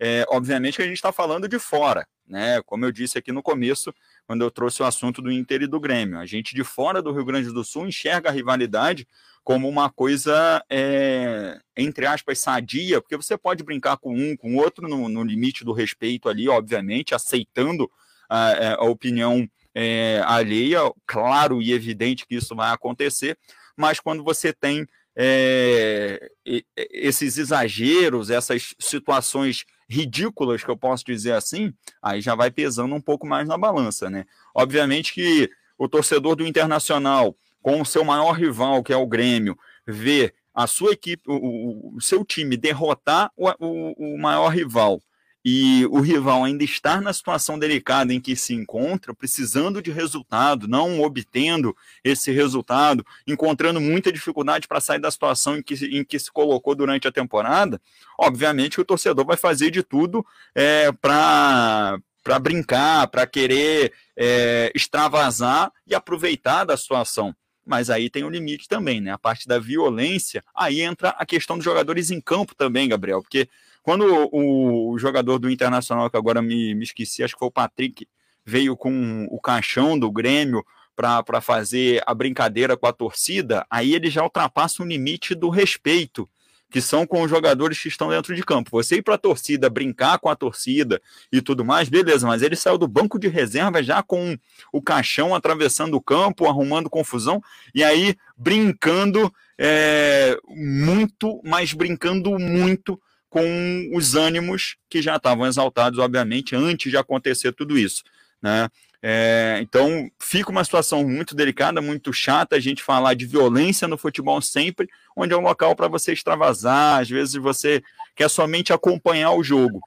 É, obviamente que a gente está falando de fora, né? Como eu disse aqui no começo, quando eu trouxe o assunto do Inter e do Grêmio. A gente de fora do Rio Grande do Sul enxerga a rivalidade como uma coisa, é, entre aspas, sadia, porque você pode brincar com um, com o outro, no, no limite do respeito ali, obviamente, aceitando a, é, a opinião é, alheia, claro e evidente que isso vai acontecer, mas quando você tem é, esses exageros, essas situações ridículas, que eu posso dizer assim, aí já vai pesando um pouco mais na balança, né? Obviamente que o torcedor do Internacional, com o seu maior rival, que é o Grêmio, vê a sua equipe, o, o seu time derrotar o, o, o maior rival e o rival ainda estar na situação delicada em que se encontra, precisando de resultado, não obtendo esse resultado, encontrando muita dificuldade para sair da situação em que, em que se colocou durante a temporada, obviamente o torcedor vai fazer de tudo é, para para brincar, para querer é, extravasar e aproveitar da situação. Mas aí tem um limite também, né? A parte da violência, aí entra a questão dos jogadores em campo também, Gabriel, porque quando o, o jogador do Internacional, que agora me, me esqueci, acho que foi o Patrick, veio com o caixão do Grêmio para fazer a brincadeira com a torcida, aí ele já ultrapassa o limite do respeito, que são com os jogadores que estão dentro de campo. Você ir para a torcida, brincar com a torcida e tudo mais, beleza, mas ele saiu do banco de reserva já com o caixão atravessando o campo, arrumando confusão, e aí brincando é, muito, mas brincando muito com os ânimos que já estavam exaltados, obviamente, antes de acontecer tudo isso. Né? É, então, fica uma situação muito delicada, muito chata a gente falar de violência no futebol sempre, onde é um local para você extravasar, às vezes você quer somente acompanhar o jogo.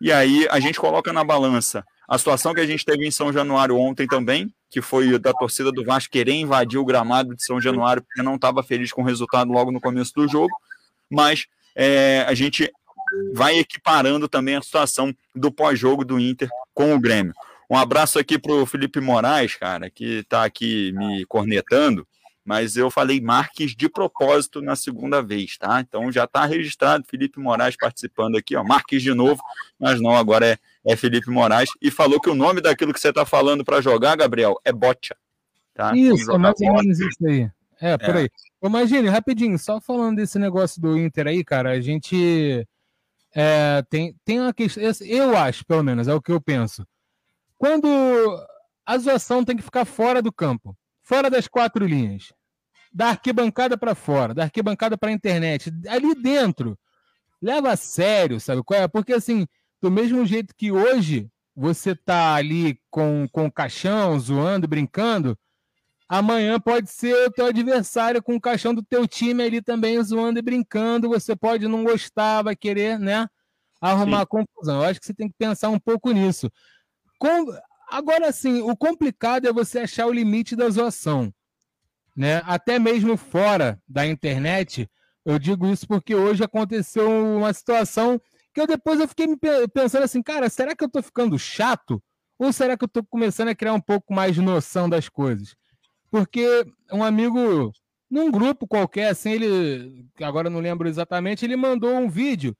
E aí a gente coloca na balança a situação que a gente teve em São Januário ontem também, que foi da torcida do Vasco querer invadir o gramado de São Januário porque não estava feliz com o resultado logo no começo do jogo, mas é, a gente vai equiparando também a situação do pós-jogo do Inter com o Grêmio. Um abraço aqui para o Felipe Moraes, cara, que está aqui me cornetando, mas eu falei Marques de propósito na segunda vez, tá? Então já está registrado Felipe Moraes participando aqui, ó, Marques de novo, mas não, agora é, é Felipe Moraes, e falou que o nome daquilo que você está falando para jogar, Gabriel, é Botcha. Tá? Isso, mais ou menos isso aí. É, por é. aí. Imagine, rapidinho, só falando desse negócio do Inter aí, cara, a gente é, tem, tem uma questão, eu acho, pelo menos, é o que eu penso. Quando a zoação tem que ficar fora do campo, fora das quatro linhas, da arquibancada para fora, da arquibancada para a internet, ali dentro, leva a sério, sabe qual é? Porque assim, do mesmo jeito que hoje você tá ali com, com o caixão, zoando, brincando, amanhã pode ser o teu adversário com o caixão do teu time ali também zoando e brincando, você pode não gostar, vai querer, né, arrumar Sim. confusão. Eu acho que você tem que pensar um pouco nisso. Com... Agora, sim, o complicado é você achar o limite da zoação. Né? Até mesmo fora da internet, eu digo isso porque hoje aconteceu uma situação que eu depois eu fiquei pensando assim, cara, será que eu tô ficando chato? Ou será que eu tô começando a criar um pouco mais de noção das coisas? Porque um amigo, num grupo qualquer, assim, ele, agora não lembro exatamente, ele mandou um vídeo,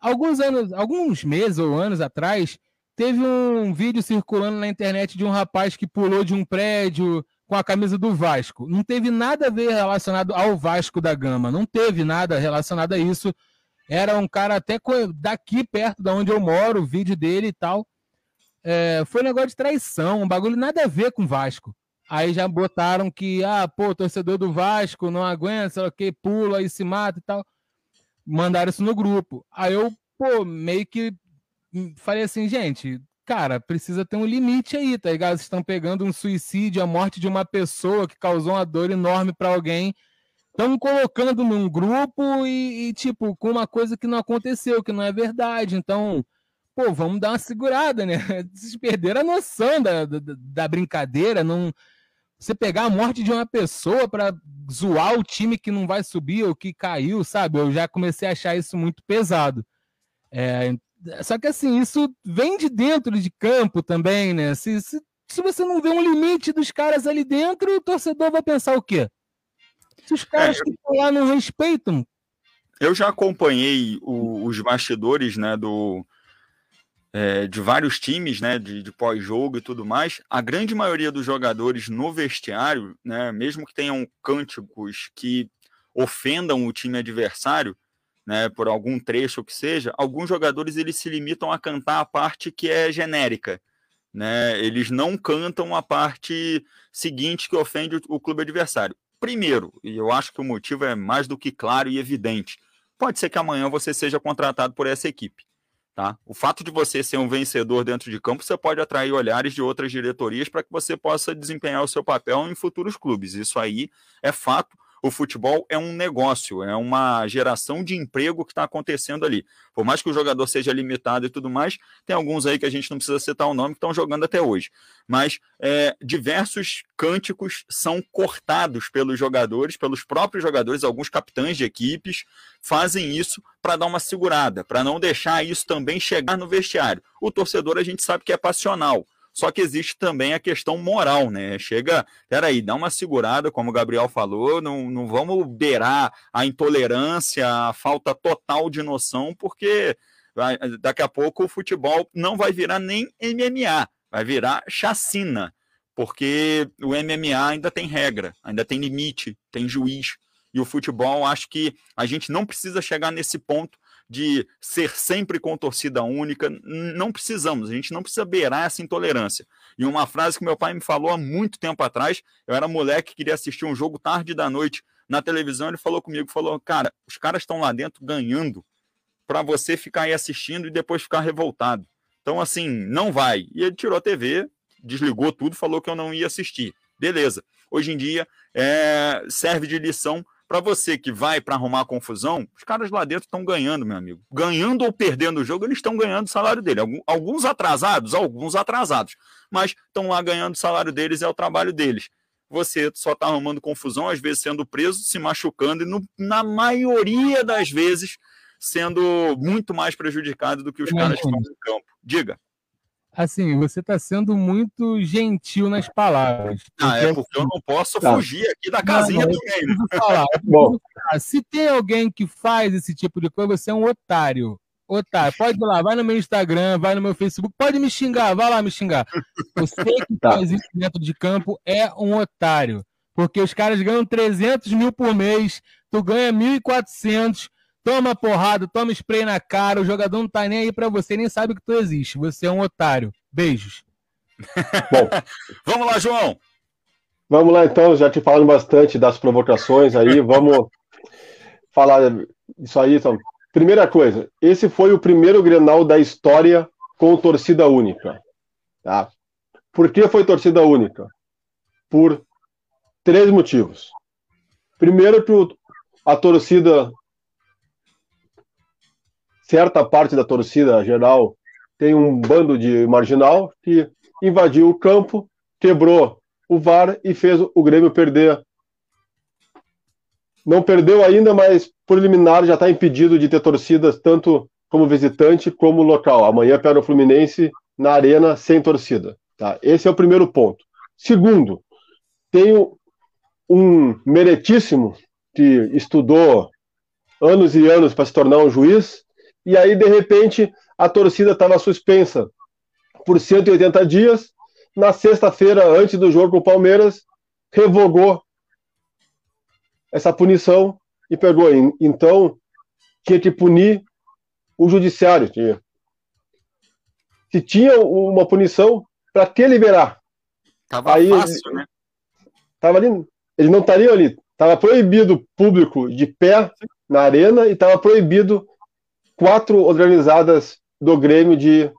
alguns anos, alguns meses ou anos atrás, Teve um vídeo circulando na internet de um rapaz que pulou de um prédio com a camisa do Vasco. Não teve nada a ver relacionado ao Vasco da Gama. Não teve nada relacionado a isso. Era um cara até daqui perto da onde eu moro, o vídeo dele e tal. É, foi um negócio de traição, um bagulho nada a ver com Vasco. Aí já botaram que, ah, pô, torcedor do Vasco não aguenta, sei lá que, pula e se mata e tal. Mandaram isso no grupo. Aí eu, pô, meio que falei assim, gente, cara, precisa ter um limite aí, tá ligado? Vocês estão pegando um suicídio, a morte de uma pessoa que causou uma dor enorme para alguém, estão colocando num grupo e, e, tipo, com uma coisa que não aconteceu, que não é verdade. Então, pô, vamos dar uma segurada, né? Vocês perderam a noção da, da, da brincadeira, não. Você pegar a morte de uma pessoa para zoar o time que não vai subir ou que caiu, sabe? Eu já comecei a achar isso muito pesado. É, só que assim, isso vem de dentro de campo também, né? Se, se, se você não vê um limite dos caras ali dentro, o torcedor vai pensar o quê? Se os caras é, que estão lá não respeitam. Eu já acompanhei o, os bastidores, né, do, é, de vários times, né, de, de pós-jogo e tudo mais. A grande maioria dos jogadores no vestiário, né, mesmo que tenham cânticos que ofendam o time adversário, né, por algum trecho que seja, alguns jogadores eles se limitam a cantar a parte que é genérica, né? Eles não cantam a parte seguinte que ofende o, o clube adversário. Primeiro, e eu acho que o motivo é mais do que claro e evidente, pode ser que amanhã você seja contratado por essa equipe. Tá? O fato de você ser um vencedor dentro de campo, você pode atrair olhares de outras diretorias para que você possa desempenhar o seu papel em futuros clubes. Isso aí é fato o futebol é um negócio, é uma geração de emprego que está acontecendo ali. Por mais que o jogador seja limitado e tudo mais, tem alguns aí que a gente não precisa citar o nome que estão jogando até hoje. Mas é, diversos cânticos são cortados pelos jogadores, pelos próprios jogadores, alguns capitães de equipes fazem isso para dar uma segurada, para não deixar isso também chegar no vestiário. O torcedor a gente sabe que é passional. Só que existe também a questão moral, né? Chega, peraí, dá uma segurada, como o Gabriel falou, não, não vamos beirar a intolerância, a falta total de noção, porque daqui a pouco o futebol não vai virar nem MMA, vai virar chacina, porque o MMA ainda tem regra, ainda tem limite, tem juiz. E o futebol, acho que a gente não precisa chegar nesse ponto de ser sempre com torcida única. Não precisamos, a gente não precisa beirar essa intolerância. E uma frase que meu pai me falou há muito tempo atrás, eu era moleque, queria assistir um jogo tarde da noite na televisão, ele falou comigo, falou, cara, os caras estão lá dentro ganhando para você ficar aí assistindo e depois ficar revoltado. Então, assim, não vai. E ele tirou a TV, desligou tudo, falou que eu não ia assistir. Beleza. Hoje em dia, é, serve de lição para você que vai para arrumar confusão, os caras lá dentro estão ganhando, meu amigo. Ganhando ou perdendo o jogo, eles estão ganhando o salário dele. Alguns atrasados, alguns atrasados, mas estão lá ganhando o salário deles, é o trabalho deles. Você só está arrumando confusão, às vezes sendo preso, se machucando e, no, na maioria das vezes, sendo muito mais prejudicado do que os caras que estão no campo. Diga assim, você está sendo muito gentil nas palavras. Ah, é porque eu não posso tá. fugir aqui da casinha não, também. Falar, Bom. Se tem alguém que faz esse tipo de coisa, você é um otário. Otário, pode ir lá, vai no meu Instagram, vai no meu Facebook, pode me xingar, vai lá me xingar. Você que tá. faz isso dentro de campo é um otário. Porque os caras ganham 300 mil por mês, tu ganha 1.400, Toma porrada, toma spray na cara, o jogador não tá nem aí para você, nem sabe que tu existe. Você é um otário. Beijos. Bom, vamos lá, João. Vamos lá então, já te falando bastante das provocações aí, vamos falar isso aí então. Primeira coisa, esse foi o primeiro Grenal da história com torcida única. Tá? Por que foi torcida única? Por três motivos. Primeiro, que a torcida certa parte da torcida geral tem um bando de marginal que invadiu o campo, quebrou o VAR e fez o Grêmio perder. Não perdeu ainda, mas por eliminar já está impedido de ter torcidas tanto como visitante como local. Amanhã pega o Fluminense na arena sem torcida. Tá? Esse é o primeiro ponto. Segundo, tenho um meritíssimo que estudou anos e anos para se tornar um juiz, e aí, de repente, a torcida estava suspensa por 180 dias. Na sexta-feira, antes do jogo com o Palmeiras, revogou essa punição e pegou. Então, tinha que punir o judiciário. Tinha. Se tinha uma punição, para que liberar? Tava Aí, fácil, né? Tava ali, eles não estariam ali. Tava proibido público de pé na arena e estava proibido quatro organizadas do Grêmio de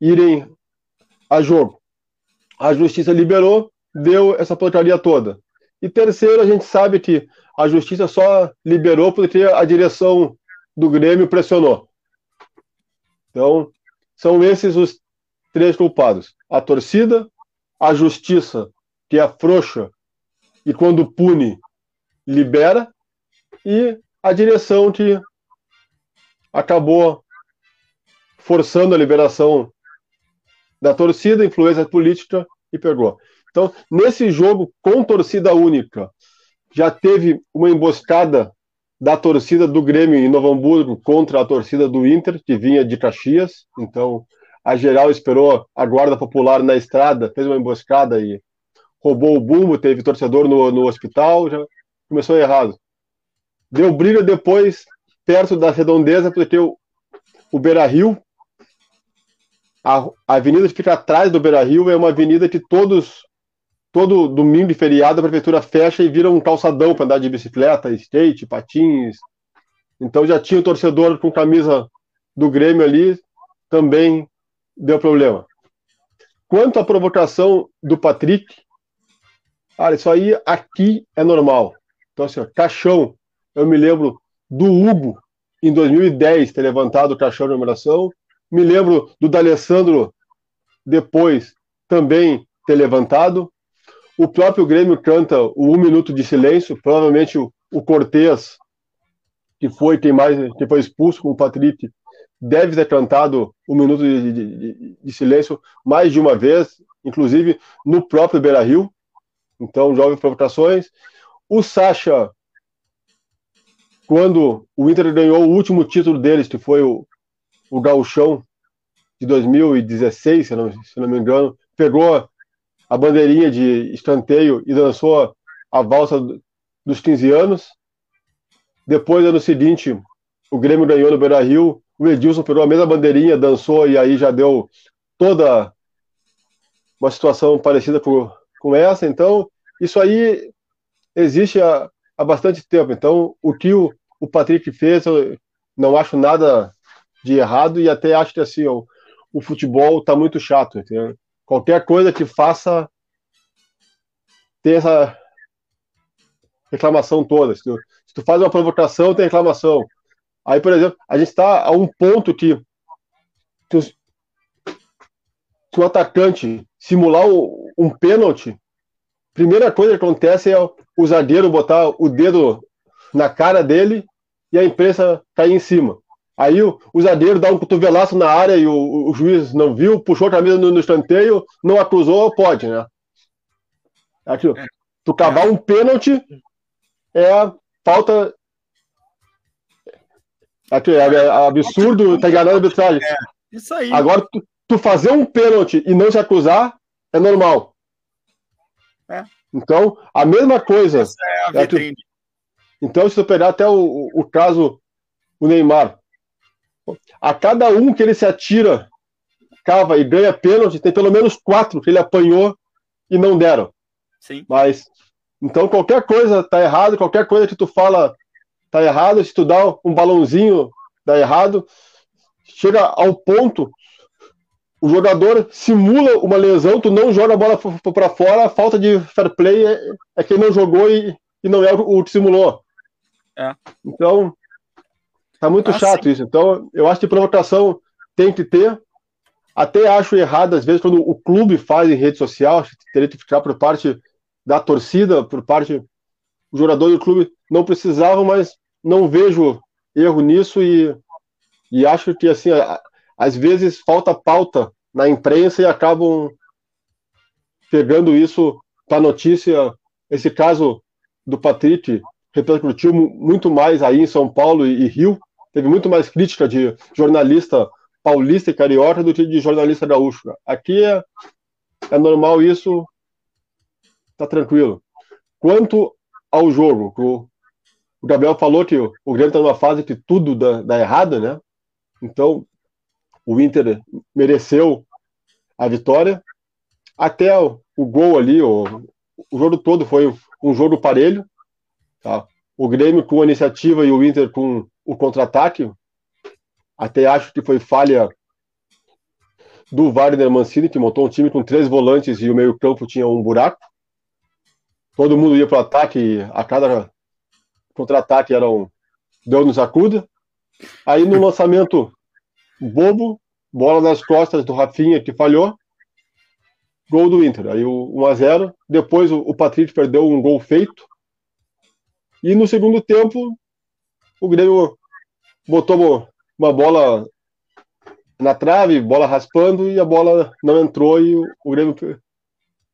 irem a jogo. A justiça liberou, deu essa porcaria toda. E terceiro, a gente sabe que a justiça só liberou porque a direção do Grêmio pressionou. Então, são esses os três culpados: a torcida, a justiça, que é frouxa e quando pune, libera, e a direção que acabou forçando a liberação da torcida, influência política e pegou. Então, nesse jogo com torcida única, já teve uma emboscada da torcida do Grêmio em Novo Hamburgo contra a torcida do Inter, que vinha de Caxias. Então, a geral esperou a guarda popular na estrada, fez uma emboscada e roubou o bumbo, teve torcedor no, no hospital, já começou errado. Deu briga depois perto da redondeza, porque o, o Beira Rio, a, a avenida que fica atrás do Beira Rio é uma avenida que todos, todo domingo e feriado a prefeitura fecha e vira um calçadão para andar de bicicleta, skate, patins. Então já tinha o torcedor com camisa do Grêmio ali, também deu problema. Quanto à provocação do Patrick, cara, isso aí aqui é normal. Então, assim, ó, caixão, eu me lembro do Hugo, em 2010, ter levantado o caixão de numeração. Me lembro do D'Alessandro, depois, também ter levantado. O próprio Grêmio canta o Um Minuto de Silêncio, provavelmente o, o Cortez, que foi quem mais que foi expulso com o Patrick, deve ter cantado o um Minuto de, de, de, Silêncio mais de uma vez, inclusive no próprio Beira Rio. Então, jovens provocações. O Sacha quando o Inter ganhou o último título deles, que foi o, o Gauchão de 2016, se não, se não me engano, pegou a bandeirinha de escanteio e dançou a valsa dos 15 anos. Depois, ano seguinte, o Grêmio ganhou no Beira Rio, o Edilson pegou a mesma bandeirinha, dançou e aí já deu toda uma situação parecida com, com essa. Então, isso aí existe a, há bastante tempo. Então, o que o, o Patrick fez, eu não acho nada de errado e até acho que assim, o, o futebol está muito chato. Entendeu? Qualquer coisa que faça ter essa reclamação toda. Se tu, se tu faz uma provocação, tem reclamação. Aí, por exemplo, a gente está a um ponto que, que o atacante simular o, um pênalti, primeira coisa que acontece é o zagueiro botar o dedo na cara dele e a imprensa cair em cima. Aí o, o zagueiro dá um cotovelaço na área e o, o juiz não viu, puxou a camisa no, no escanteio, não acusou, pode, né? Aqui, tu cavar um pênalti é falta. Aqui, é, é absurdo, tá enganando a arbitragem. É, isso aí. Agora, tu, tu fazer um pênalti e não se acusar é normal. É. Então, a mesma coisa. Essa é a É vitrine. Então, se tu pegar até o, o caso o Neymar, a cada um que ele se atira, cava e ganha pênalti, tem pelo menos quatro que ele apanhou e não deram. Sim. Mas então qualquer coisa tá errado, qualquer coisa que tu fala tá errado, se tu dá um balãozinho dá errado, chega ao ponto o jogador simula uma lesão, tu não joga a bola para fora, a falta de fair play é, é quem não jogou e, e não é o, o que simulou. É. Então, tá muito Ah, chato isso. Então, eu acho que provocação tem que ter. Até acho errado, às vezes, quando o clube faz em rede social, acho que teria que ficar por parte da torcida, por parte do jogador do clube, não precisavam, mas não vejo erro nisso e, e acho que, assim, a- às vezes falta pauta na imprensa e acabam pegando isso para notícia. Esse caso do Patrick repercutiu mu- muito mais aí em São Paulo e, e Rio. Teve muito mais crítica de jornalista paulista e carioca do que de jornalista gaúcho. Aqui é, é normal isso, tá tranquilo. Quanto ao jogo, o, o Gabriel falou que o, o Grêmio está numa fase que tudo dá, dá errado, né? Então, o Inter mereceu a vitória. Até o, o gol ali, o, o jogo todo foi um jogo parelho. Tá? O Grêmio com a iniciativa e o Inter com o contra-ataque. Até acho que foi falha do Wagner Mancini, que montou um time com três volantes e o meio-campo tinha um buraco. Todo mundo ia para o ataque a cada contra-ataque era um deu nos acuda. Aí no lançamento bobo, bola nas costas do Rafinha que falhou. Gol do Inter. Aí o 1 a 0. Depois o Patrick perdeu um gol feito. E no segundo tempo o Grêmio botou uma bola na trave, bola raspando e a bola não entrou e o, Grêmio pe-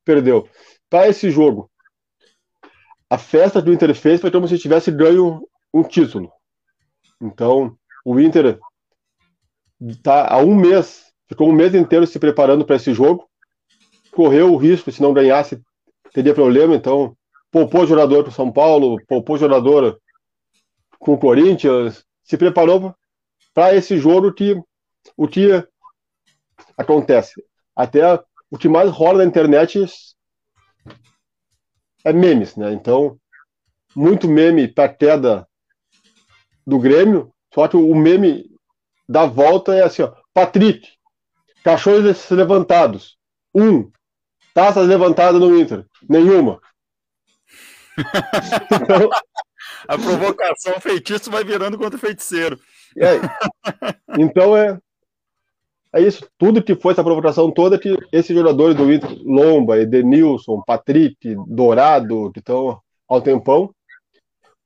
perdeu. Para esse jogo, a festa que o Inter fez foi como se tivesse ganho um título. Então, o Inter tá há um mês, ficou um mês inteiro se preparando para esse jogo, correu o risco, se não ganhasse, teria problema, então poupou jogador para São Paulo, poupou jogador com o Corinthians, se preparou para esse jogo que o que acontece. Até o que mais rola na internet é memes, né? Então, muito meme para queda do Grêmio, só que o meme da volta é assim, ó, Patrick, cachorros levantados, um, taças levantadas no Inter, nenhuma. Então, A provocação feitiço vai virando contra o feiticeiro. é, então é, é isso. Tudo que foi essa provocação toda que esses jogadores do Inter, Lomba, Edenilson, Patrick, Dourado, que estão ao tempão.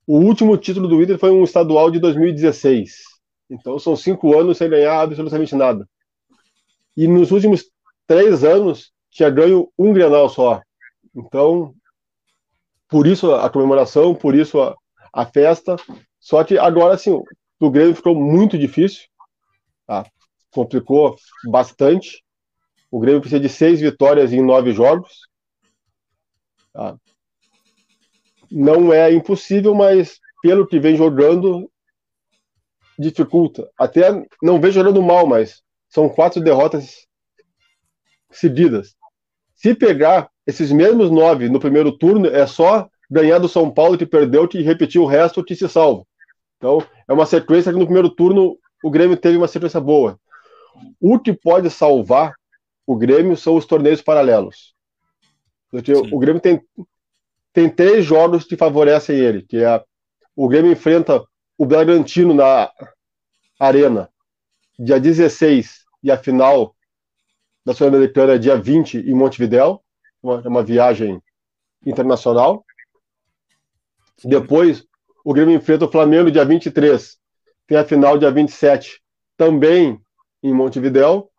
O último título do Inter foi um estadual de 2016. Então são cinco anos sem ganhar absolutamente nada. E nos últimos três anos tinha ganho um Grenal só. Então, por isso a comemoração, por isso a, a festa. Só que agora sim, do Grêmio ficou muito difícil. Tá? Complicou bastante. O Grêmio precisa de seis vitórias em nove jogos. Tá? Não é impossível, mas pelo que vem jogando, dificulta. Até não vem jogando mal, mas são quatro derrotas seguidas. Se pegar esses mesmos nove no primeiro turno, é só ganhar do São Paulo que perdeu e repetir o resto que se salva. Então, é uma sequência que no primeiro turno o Grêmio teve uma sequência boa. O que pode salvar o Grêmio são os torneios paralelos. Porque Sim. o Grêmio tem, tem três jogos que favorecem ele, que é o Grêmio enfrenta o Bragantino na Arena dia 16 e a final da Sul-Americana é dia 20 em Montevidéu, uma, é uma viagem internacional. Depois, o Grêmio enfrenta o Flamengo dia 23, tem a final dia 27, também em Montevidéu.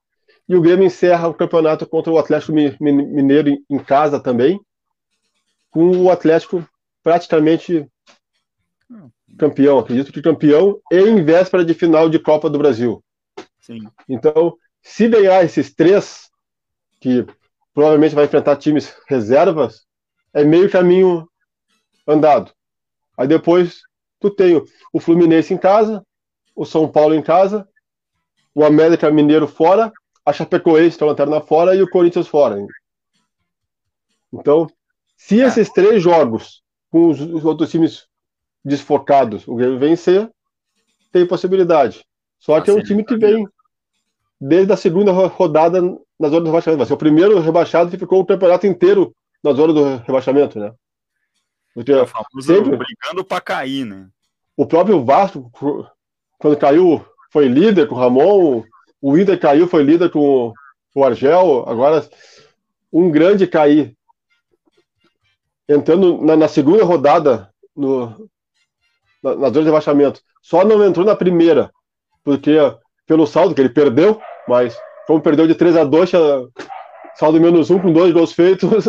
E o Grêmio encerra o campeonato contra o Atlético Mi- Mi- Mineiro em- em casa também, com o Atlético praticamente campeão, acredito que campeão, e em véspera de final de Copa do Brasil. Sim. Então, se ganhar esses três, que provavelmente vai enfrentar times reservas, é meio caminho andado. Aí depois tu tem o Fluminense em casa, o São Paulo em casa, o América Mineiro fora, a Chapecoense que é a lanterna fora e o Corinthians fora. Então, se esses três jogos com os, os outros times desfocados o Grêmio vencer, tem possibilidade. Só que é um time que vem desde a segunda ro- rodada na zona do rebaixamento. Vai ser o primeiro rebaixado que ficou o campeonato inteiro na zona do rebaixamento, né? Porque É sempre- brigando pra cair, né? o próprio Vasco, quando caiu, foi líder com o Ramon, o Inter caiu, foi líder com o Argel, agora um grande cair. Entrando na, na segunda rodada no, na, na zona de rebaixamento. Só não entrou na primeira, porque pelo saldo que ele perdeu, mas como perdeu de 3 a 2 tinha saldo menos um com dois gols feitos,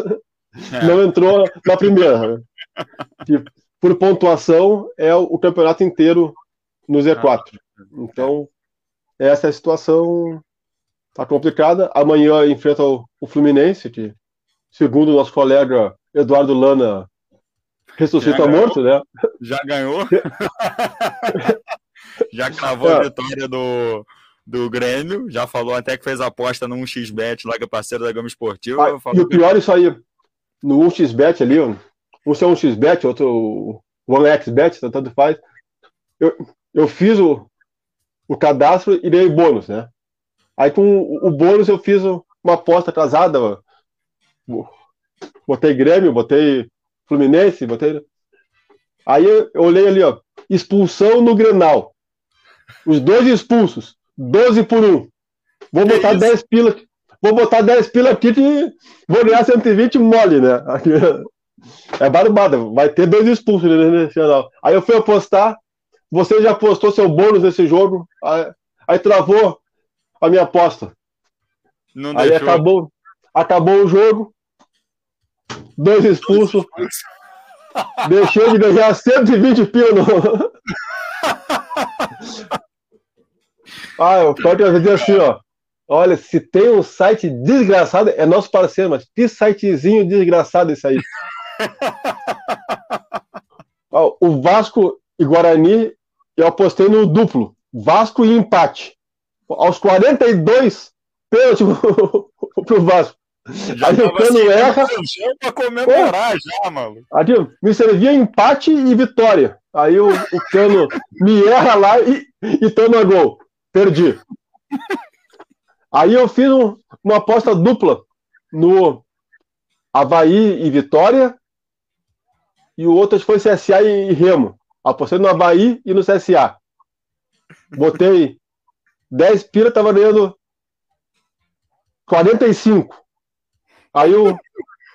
não entrou na primeira. Que, por pontuação, é o, campeonato inteiro no Z4. Então, essa é a situação. Tá complicada. Amanhã enfrenta o, o Fluminense, que, segundo o nosso colega Eduardo Lana, ressuscita morto, né? Já ganhou? já cravou a vitória do, do Grêmio, já falou até que fez aposta no 1xBet lá, que é parceiro da Gama Esportiva. Ah, e o pior é isso aí. No 1xBet ali, ó, um é um xbet, outro o OneXBet, tanto faz. Eu, eu fiz o, o cadastro e dei bônus, né? Aí com o, o bônus eu fiz uma aposta atrasada. ó. Botei Grêmio, botei Fluminense, botei. Aí eu olhei ali, ó. Expulsão no Grenal. Os dois expulsos. 12 por 1. Vou Que botar isso? 10 pila. Vou botar 10 pila aqui que vou ganhar 120 mole, né? É barbada. Vai ter dois expulsos nesse final. Aí eu fui apostar. Você já apostou seu bônus nesse jogo. Aí, aí travou a minha aposta. Não Aí deixou. acabou, acabou o jogo. Dois expulsos. Deixei de ganhar 120 pila. ah, eu quero dizer assim, ó. Olha, se tem um site desgraçado, é nosso parceiro, mas que sitezinho desgraçado esse aí. Ó, o Vasco e Guarani, eu apostei no duplo. Vasco e empate. Aos 42, pênalti pro, Vasco. Já Aí o tava Cano erra. pra comemorar já, mano. Me servia empate e vitória. Aí o, o Cano me erra lá e, e toma gol. Perdi. Aí eu fiz um- uma aposta dupla no Havaí e Vitória. E o outro foi CSA e, e Remo. Apostei no Havaí e no CSA. Botei 10 pila, tava ganhando 45. Aí o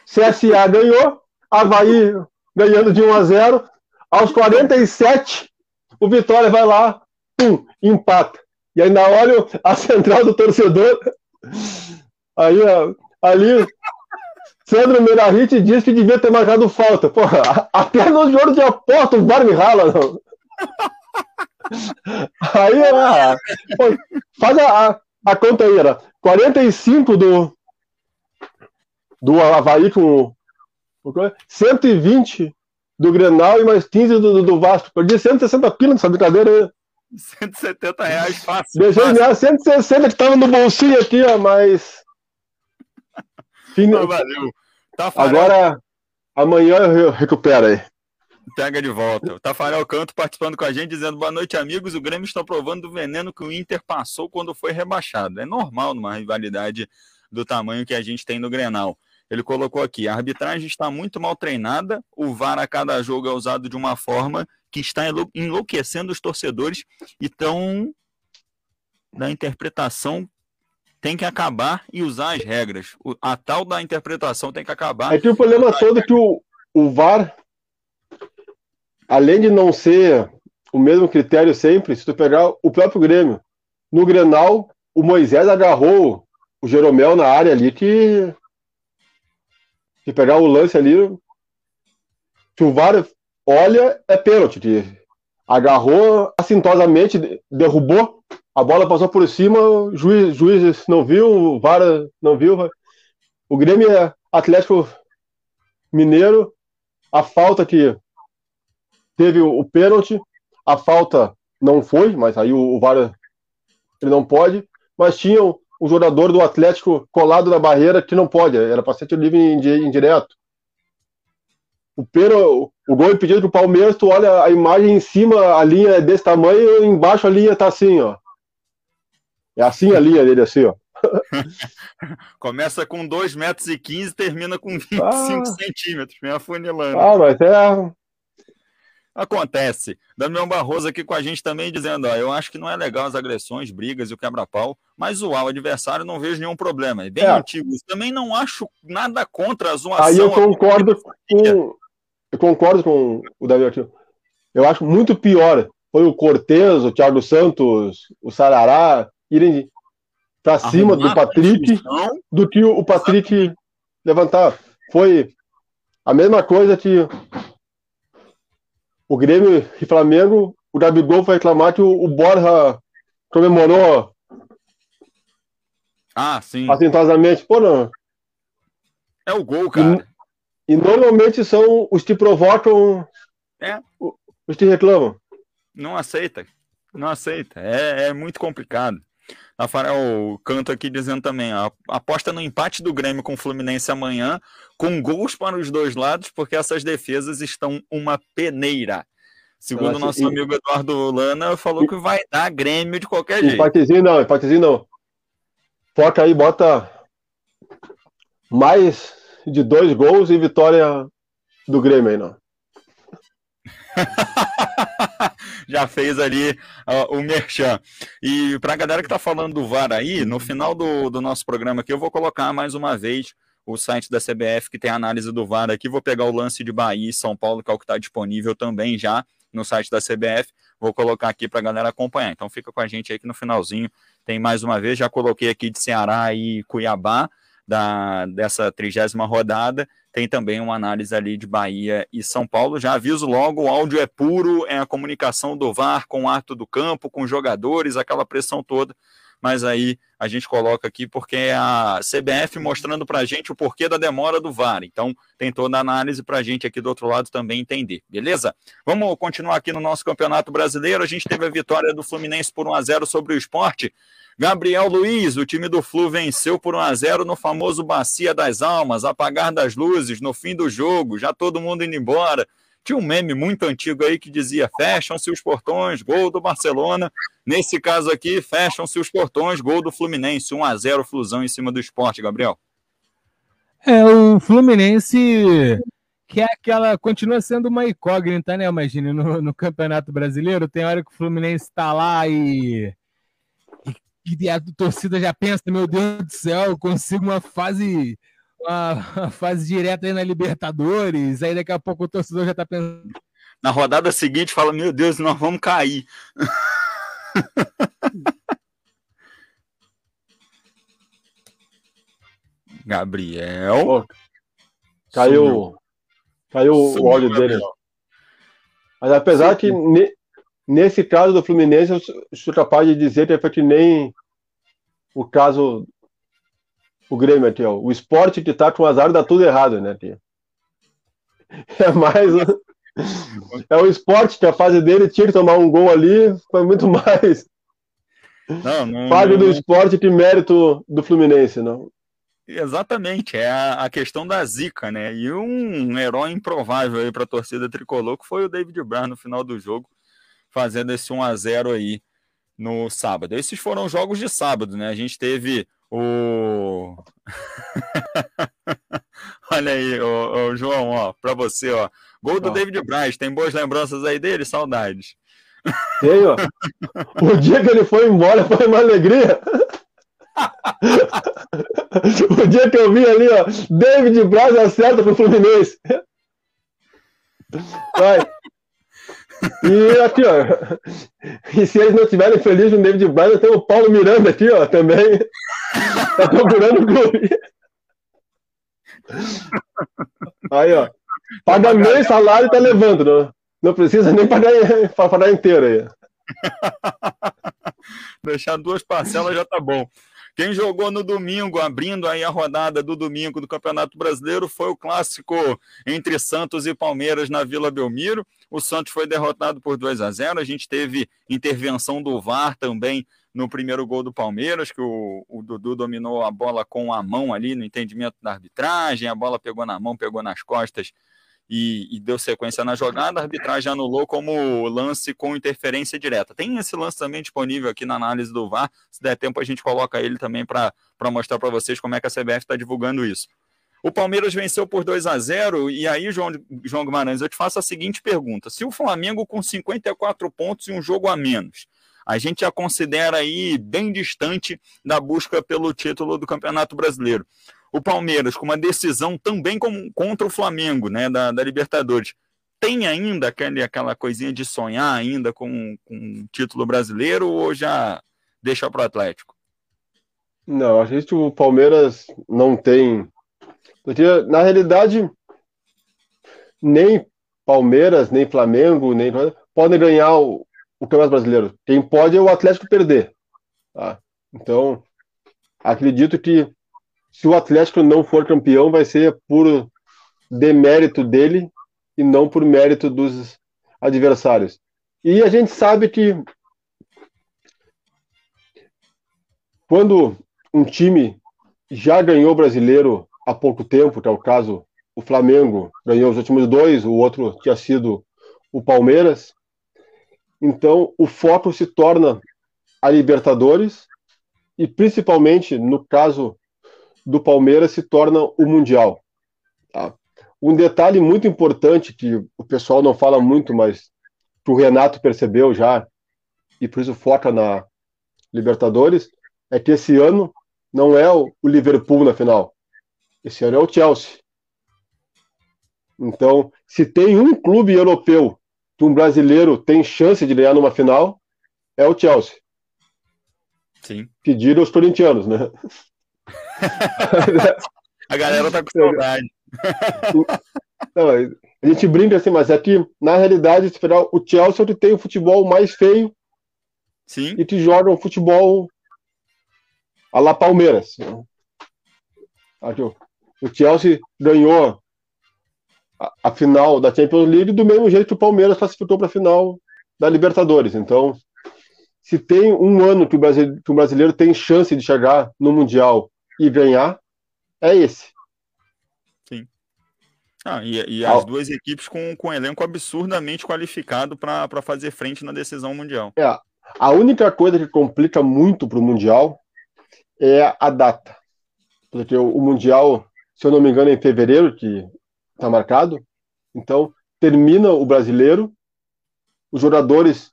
CSA ganhou, Havaí ganhando de 1 a 0. Aos 47, o Vitória vai lá, pum, empata. E ainda olha a central do torcedor. Aí, ali, Sandro Merahit diz que devia ter marcado falta. Porra, até no jogo de aposta o VAR me rala, não. Aí, ah, pô, faz a, a, a conta aí, era 45 do, do Havaí com o- 120 do Grenal e mais 15 do, do, Vasco. Perdi 160 pila nessa brincadeira aí. 170 reais fácil. Deixei de fácil. ganhar 160 que tava no bolsinho aqui, ó, mas. Fim- Mas valeu. Tafarel, Agora, amanhã eu recupero aí. Pega de volta. O Tafarel Canto participando com a gente, dizendo boa noite, amigos. O Grêmio está provando do veneno que o Inter passou quando foi rebaixado. É normal numa rivalidade do tamanho que a gente tem no Grenal. Ele colocou aqui: a arbitragem está muito mal treinada, o VAR a cada jogo é usado de uma forma que está enlouquecendo os torcedores e estão da interpretação tem que acabar e usar as regras. a tal da interpretação tem que acabar. Aí tem o problema todo que o, o VAR, além de não ser o mesmo critério sempre, se tu pegar o próprio Grêmio, no Grenal, o Moisés agarrou o Jeromel na área ali que se pegar o lance ali, se o VAR olha, é pênalti. Agarrou assintosamente, derrubou, a bola passou por cima, o juiz, juiz não viu, o VAR não viu. O Grêmio é Atlético Mineiro, a falta que teve o, o pênalti, a falta não foi, mas aí o, o VAR ele não pode, mas tinha o jogador do Atlético colado na barreira que não pode, era para ser livre indireto. O, Pero, o gol impedido do Palmeiras, tu olha a imagem em cima, a linha é desse tamanho, embaixo a linha tá assim, ó. É assim a linha dele, assim, ó. Começa com 2,15 metros e 15, termina com 25 ah. centímetros, me afunilando. Ah, mas é, Acontece. Damião Barroso aqui com a gente também dizendo: ó, eu acho que não é legal as agressões, brigas e o quebra-pau, mas zoar o adversário não vejo nenhum problema. É bem é. antigo. Também não acho nada contra a zoação. Aí eu concordo com. Eu concordo com o Davi aqui. Eu acho muito pior foi o Cortez, o Thiago Santos, o Sarará irem para cima do Patrick do que o Patrick levantar. Foi a mesma coisa que o Grêmio e Flamengo, o Gabigol foi reclamar que o, o Borja comemorou ah, sim. Assintosamente. Pô, não. É o gol, cara. E, normalmente são os que provocam é. os que reclamam. Não aceita. Não aceita. É, é muito complicado. Rafael Canto aqui dizendo também, ó, aposta no empate do Grêmio com o Fluminense amanhã, com gols para os dois lados, porque essas defesas estão uma peneira. Segundo o nosso e... amigo Eduardo Lana, falou que vai dar Grêmio de qualquer jeito. Empatezinho não, empatezinho não. Foca aí, bota mais de dois gols e vitória do Grêmio aí, não. já fez ali uh, o merchan. E para a galera que está falando do VAR aí, no final do, do nosso programa aqui, eu vou colocar mais uma vez o site da CBF que tem análise do VAR aqui. Vou pegar o lance de Bahia e São Paulo, que é o que está disponível também já no site da CBF. Vou colocar aqui para a galera acompanhar. Então fica com a gente aí que no finalzinho tem mais uma vez. Já coloquei aqui de Ceará e Cuiabá da, dessa trigésima rodada tem também uma análise ali de Bahia e São Paulo. Já aviso logo, o áudio é puro, é a comunicação do VAR com o ato do campo, com os jogadores, aquela pressão toda. Mas aí a gente coloca aqui porque é a CBF mostrando para a gente o porquê da demora do VAR. Então tem toda a análise para a gente aqui do outro lado também entender, beleza? Vamos continuar aqui no nosso Campeonato Brasileiro. A gente teve a vitória do Fluminense por 1 a 0 sobre o esporte. Gabriel Luiz, o time do Flu venceu por 1 a 0 no famoso Bacia das Almas, apagar das luzes no fim do jogo, já todo mundo indo embora. Tinha um meme muito antigo aí que dizia: fecham-se os portões, gol do Barcelona. Nesse caso aqui, fecham-se os portões, gol do Fluminense, 1 a 0 Flusão em cima do esporte, Gabriel. É, o Fluminense que é aquela, continua sendo uma incógnita, né, imagine, no, no Campeonato Brasileiro, tem hora que o Fluminense está lá e e a torcida já pensa, meu Deus do céu, eu consigo uma fase uma, fase direta aí na Libertadores, aí daqui a pouco o torcedor já tá pensando. Na rodada seguinte fala, meu Deus, nós vamos cair. Gabriel. Oh, caiu. Caiu Sumiu, o óleo dele. Mas apesar Sumiu. que Nesse caso do Fluminense, eu sou capaz de dizer que é que nem o caso o Grêmio aqui, ó. O esporte que tá com azar dá tudo errado, né, tia? É mais. É o esporte que a fase dele tinha que tomar um gol ali, foi muito mais. Não, não, fase não, do esporte que mérito do Fluminense, não. Exatamente, é a, a, questão da zica, né? E um herói improvável aí para a torcida tricolor que foi o David Braz no final do jogo, fazendo esse 1 a 0 aí no sábado. Esses foram jogos de sábado, né? A gente teve o Olha aí, o, o João, ó, para você, ó. Gol do ó. David Braz, tem boas lembranças aí dele? Saudades. Tenho. O dia que ele foi embora foi uma alegria. o dia que eu vi ali, ó, David Braz acerta pro Fluminense. Vai. E aqui, ó. E se eles não estiverem felizes com o David Braz, tem o Paulo Miranda aqui, ó, também. Tá procurando o clube. Aí, ó. Paga meio salário e tá levando, não, não precisa nem pagar, pagar inteiro aí. Deixar duas parcelas já tá bom. Quem jogou no domingo, abrindo aí a rodada do domingo do Campeonato Brasileiro, foi o clássico entre Santos e Palmeiras na Vila Belmiro. O Santos foi derrotado por 2 a 0. A gente teve intervenção do VAR também no primeiro gol do Palmeiras, que o, o, Dudu dominou a bola com a mão ali no entendimento da arbitragem, a bola pegou na mão, pegou nas costas e, e, deu sequência na jogada, a arbitragem anulou como lance com interferência direta. Tem esse lance também disponível aqui na análise do VAR, se der tempo a gente coloca ele também para mostrar para vocês como é que a CBF está divulgando isso. O Palmeiras venceu por 2 a 0 e aí, João, João Guimarães, eu te faço a seguinte pergunta: se o Flamengo com 54 pontos e um jogo a menos, a gente a considera aí bem distante da busca pelo título do Campeonato Brasileiro o Palmeiras com uma decisão também contra o Flamengo, né, da, da Libertadores, tem ainda aquele, aquela coisinha de sonhar ainda com, com um título brasileiro ou já deixa para o Atlético? Não, a gente o Palmeiras não tem. Porque, na realidade, nem Palmeiras, nem Flamengo, nem podem ganhar o, o Campeonato Brasileiro. Quem pode é o Atlético perder. Tá? Então, acredito que se o Atlético não for campeão, vai ser por demérito dele e não por mérito dos adversários. E a gente sabe que quando um time já ganhou o brasileiro há pouco tempo, que é o caso o Flamengo ganhou os últimos dois, o outro tinha sido o Palmeiras. Então o foco se torna a Libertadores e principalmente no caso do Palmeiras se torna o Mundial. Tá? Um detalhe muito importante que o pessoal não fala muito, mas que o Renato percebeu já, e por isso foca na Libertadores, é que esse ano não é o Liverpool na final. Esse ano é o Chelsea. Então, se tem um clube europeu que um brasileiro tem chance de ganhar numa final, é o Chelsea. Sim. Pedir aos corintianos, né? a galera tá com saudade. Não, a gente brinca assim, mas é que, na realidade, o Chelsea tem o futebol mais feio Sim. e que joga um futebol a la Palmeiras. O Chelsea ganhou a, a, final da Champions League do mesmo jeito que o Palmeiras classificou para a final da Libertadores. Então, se tem um ano que o, brasileiro, que o brasileiro tem chance de chegar no Mundial e ganhar é esse. Sim. Ah, e, e as ah, duas equipes com, com um elenco absurdamente qualificado para fazer frente na decisão mundial. É, a única coisa que complica muito para o Mundial é a data. Porque o, o, Mundial, se eu não me engano, é em fevereiro, que está marcado. Então, termina o brasileiro, os jogadores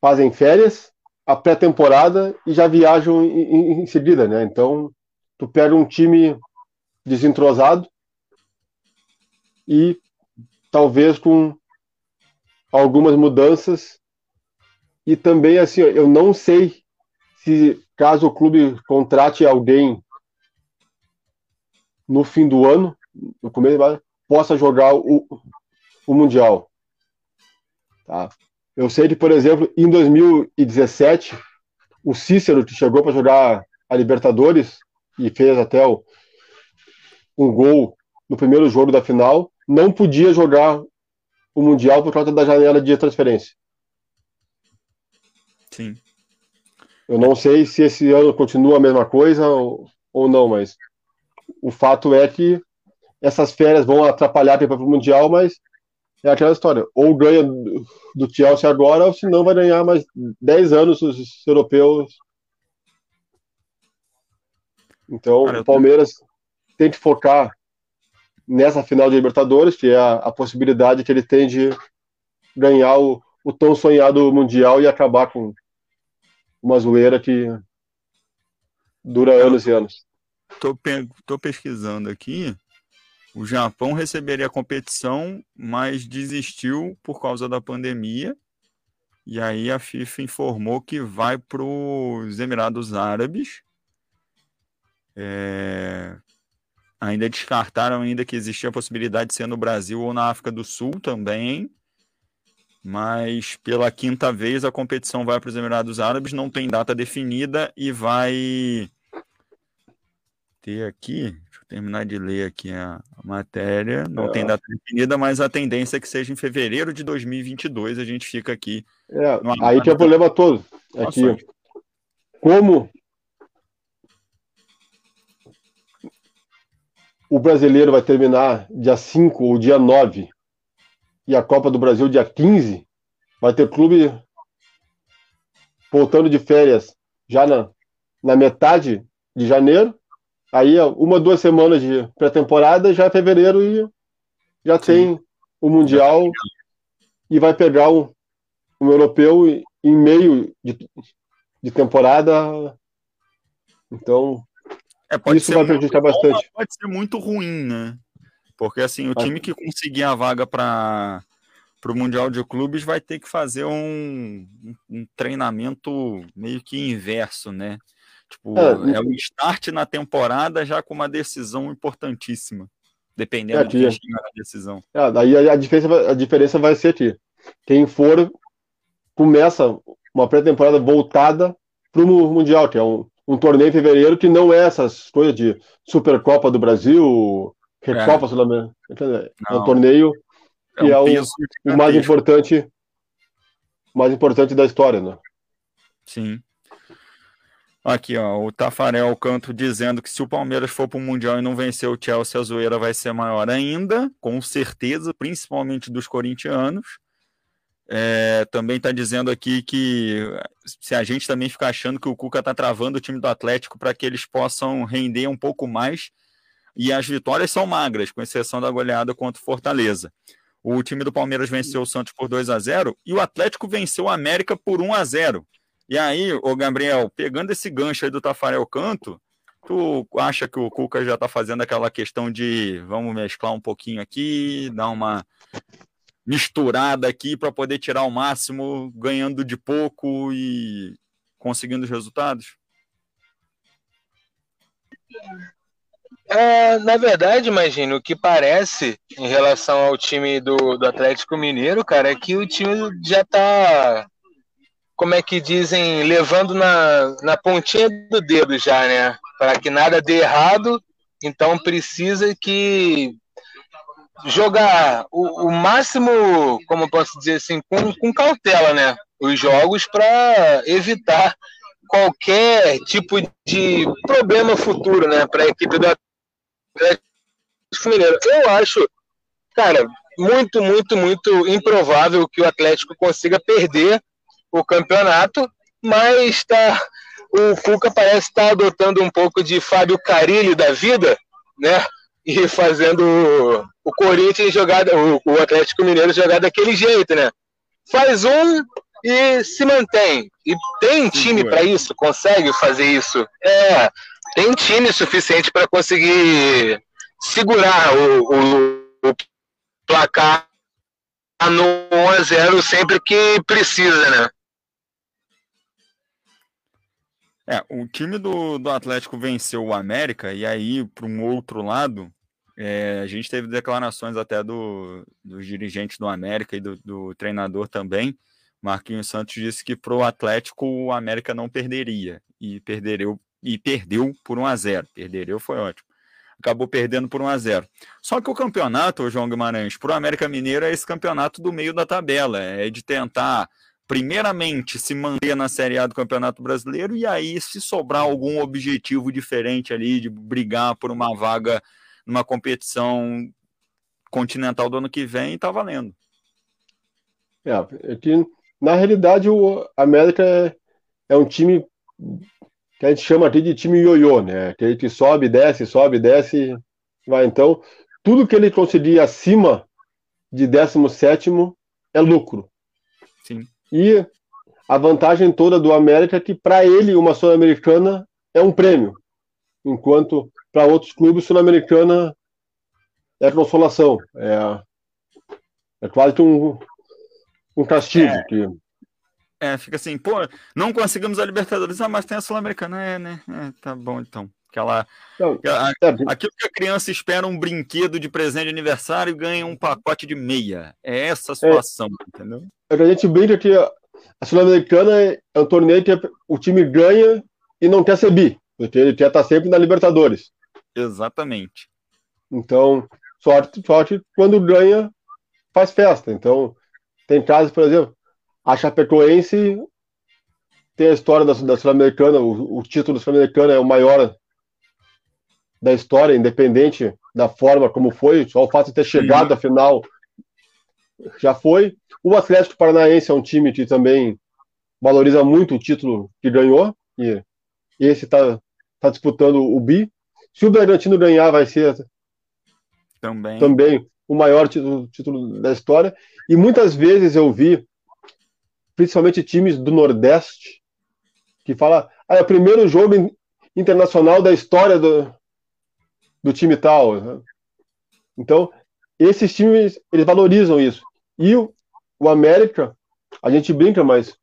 fazem férias, a pré-temporada e já viajam em, em, seguida, né? Então, tu pega um time desentrosado e talvez com algumas mudanças e também assim, eu não sei se caso o clube contrate alguém no fim do ano, no começo possa jogar o, o mundial. Tá? Eu sei que, por exemplo, em 2017, o Cícero, que chegou para jogar a Libertadores e fez até o, um gol no primeiro jogo da final, não podia jogar o Mundial por causa da janela de transferência. Sim. Eu não sei se esse ano continua a mesma coisa ou, ou não, mas o fato é que essas férias vão atrapalhar para o Mundial, mas é aquela história. Ou ganha do Chelsea agora, ou se não vai ganhar mais 10 anos os europeus. Então, o Palmeiras tem que focar nessa final de Libertadores, que é a, a possibilidade que ele tem de ganhar o, o tão sonhado Mundial e acabar com uma zoeira que dura anos e anos. Tô, pe tô pesquisando aqui. O Japão receberia a competição, mas desistiu por causa da pandemia. E aí a FIFA informou que vai para os Emirados Árabes. É... Ainda descartaram ainda que existia a possibilidade de ser no Brasil ou na África do Sul também. Mas pela quinta vez a competição vai para os Emirados Árabes, não tem data definida e vai ter aqui, terminar de ler aqui a, matéria, não é. tem data definida, mas a tendência é que seja em fevereiro de 2022, a gente fica aqui. É, aí que é o problema todo. É que, como o brasileiro vai terminar dia 5 ou dia 9 e a Copa do Brasil dia 15, vai ter clube voltando de férias já na, na metade de janeiro Aí, uma, duas semanas de pré-temporada, já é fevereiro e já Sim. tem o Mundial e vai pegar um, um europeu em meio de, de temporada. Então, é, isso vai prejudicar bastante. Pode ser muito ruim, né? Porque assim, o time que conseguir a vaga para para o Mundial de Clubes vai ter que fazer um, um, treinamento meio que inverso, né? Tipo, é, é o start na temporada já com uma decisão importantíssima, dependendo é, de quem a decisão. É, daí a, a, diferença, a diferença vai ser que quem for começa uma pré-temporada voltada para o Mundial, que é um, um torneio em fevereiro que não é essas coisas de Supercopa do Brasil, Recopa é. Sul-Americana. É um torneio que é, um é o, o mais importante mais importante da história, né? Sim. Aqui, ó, o Tafarel Canto dizendo que se o Palmeiras for para o Mundial e não vencer o Chelsea, a zoeira vai ser maior ainda, com certeza, principalmente dos corintianos. É, também está dizendo aqui que se a gente também ficar achando que o Cuca está travando o time do Atlético para que eles possam render um pouco mais, e as vitórias são magras, com exceção da goleada contra o Fortaleza. O time do Palmeiras venceu o Santos por 2 a 0 e o Atlético venceu o América por 1 a 0 e aí, o Gabriel, pegando esse gancho aí do Tafarel Canto, tu acha que o Cuca já tá fazendo aquela questão de vamos mesclar um pouquinho aqui, dar uma misturada aqui para poder tirar o máximo, ganhando de pouco e conseguindo os resultados? É, na verdade, imagino, o que parece em relação ao time do, do Atlético Mineiro, cara, é que o time já tá como é que dizem, levando na, na pontinha do dedo já, né? Para que nada dê errado, então precisa que jogar o, o máximo, como posso dizer assim, com, com cautela, né? Os jogos para evitar qualquer tipo de problema futuro, né? Para a equipe do Atlético Mineiro. Eu acho, cara, muito, muito, muito improvável que o Atlético consiga perder o campeonato, mas tá, o Cuca parece estar tá adotando um pouco de Fábio Carilli da vida, né? E fazendo o Corinthians jogar, o Atlético Mineiro jogar daquele jeito, né? Faz um e se mantém. E tem time para isso, consegue fazer isso. É, tem time suficiente para conseguir segurar o, o, o placar no 1 a 0 sempre que precisa, né? É, o time do, do Atlético venceu o América, e aí, para um outro lado, é, a gente teve declarações até do, dos dirigentes do América e do, do treinador também. Marquinhos Santos disse que para o Atlético o América não perderia, e, perdeu e perdeu por 1 a 0 Perderia foi ótimo. Acabou perdendo por 1 a 0 Só que o campeonato, João Guimarães, para o América Mineiro é esse campeonato do meio da tabela, é de tentar primeiramente, se manter na Série A do Campeonato Brasileiro e aí, se sobrar algum objetivo diferente ali, de brigar por uma vaga numa competição continental do ano que vem, tá valendo. É, é que, na realidade, o América é, é um time que a gente chama aqui de time ioiô, né? Aquele que sobe, desce, sobe, desce, vai. Então, tudo que ele conseguir acima de 17 é lucro. E a vantagem toda do América é que, para ele, uma Sul-Americana é um prêmio, enquanto para outros clubes, Sul-Americana é consolação. É, é quase que um, um castigo. É. Que... É, fica assim, pô, não conseguimos a Libertadores, ah, mas tem a Sul-Americana, é, né? É, tá bom então. Aquela, aquela- é, aquilo que a criança espera um brinquedo de presente de aniversário e ganha um pacote de meia. É essa a situação, entendeu? é que a gente brinca que a Sul-Americana é é um torneio que o time ganha e não quer ser bi, porque ele quer estar sempre na Libertadores. Exatamente. Então, sorte, sorte quando ganha, faz festa. Então, tem casos, por exemplo, a Chapecoense tem a história da, da Sul-Americana, o, o título sul-americano é o maior da história, independente da forma como foi, só o fato de ter chegado à final já foi. O Atlético Paranaense é um time que também valoriza muito o título que ganhou, e esse está tá disputando o bi. Se o Bragantino ganhar, vai ser Também. também o maior título, título da história. E muitas vezes eu vi, principalmente times do Nordeste, que fala, ah, é o primeiro jogo in- internacional da história do, do time tal. né? Então, esses times, eles valorizam isso. E o, o América, a gente brinca, mas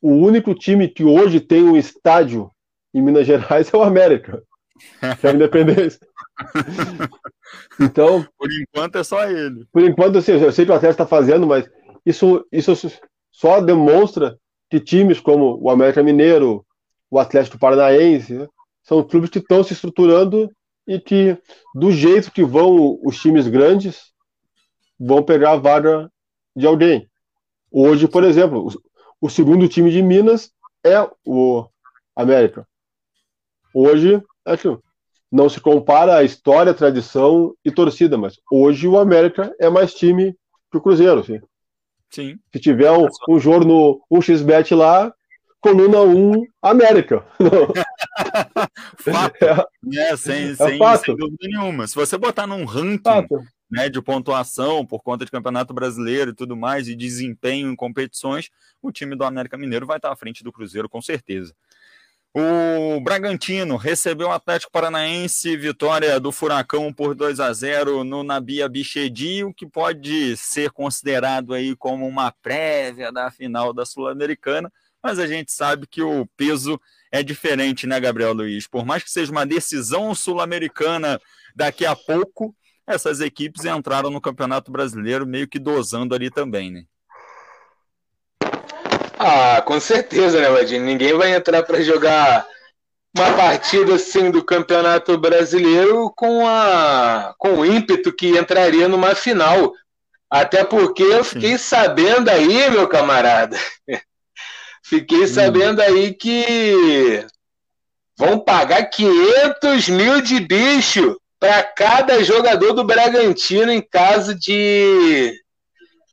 o único time que hoje tem um estádio em Minas Gerais é o América, que é a Independência. Então, Por enquanto é só ele. por enquanto, assim, eu sei que o Atlético está fazendo, mas isso, isso só demonstra que times como o América Mineiro, o Atlético Paranaense, né, são clubes que estão se estruturando e que, do jeito que vão os times grandes, vão pegar a vaga de alguém. Hoje, por exemplo, o, o segundo time de Minas é o América. Hoje, que não se compara a história, tradição e torcida, mas hoje o América é mais time que o Cruzeiro. Assim. Sim. Se tiver um, um jogo no 1xBet lá, coluna 1, América. Fato, né? Sem, sem, fato. sem dúvida nenhuma. Se você botar num ranking Fato. né, de pontuação por conta de Campeonato Brasileiro e tudo mais, e desempenho em competições, o time do América Mineiro vai estar à frente do Cruzeiro, com certeza. O Bragantino recebeu o Atlético Paranaense, vitória do Furacão por 2 a 0 no Nabia Bichedi, o que pode ser considerado aí como uma prévia da final da Sul-Americana, mas a gente sabe que o peso é diferente, né, Gabriel Luiz? Por mais que seja uma decisão sul-americana daqui a pouco, essas equipes entraram no Campeonato Brasileiro meio que dosando ali também, né? Ah, com certeza, né, Vadinho? Ninguém vai entrar para jogar uma partida assim do Campeonato Brasileiro com a com o ímpeto que entraria numa final. Até porque eu fiquei sabendo aí, meu camarada. Fiquei sabendo aí que vão pagar 500 mil de bicho para cada jogador do Bragantino em caso de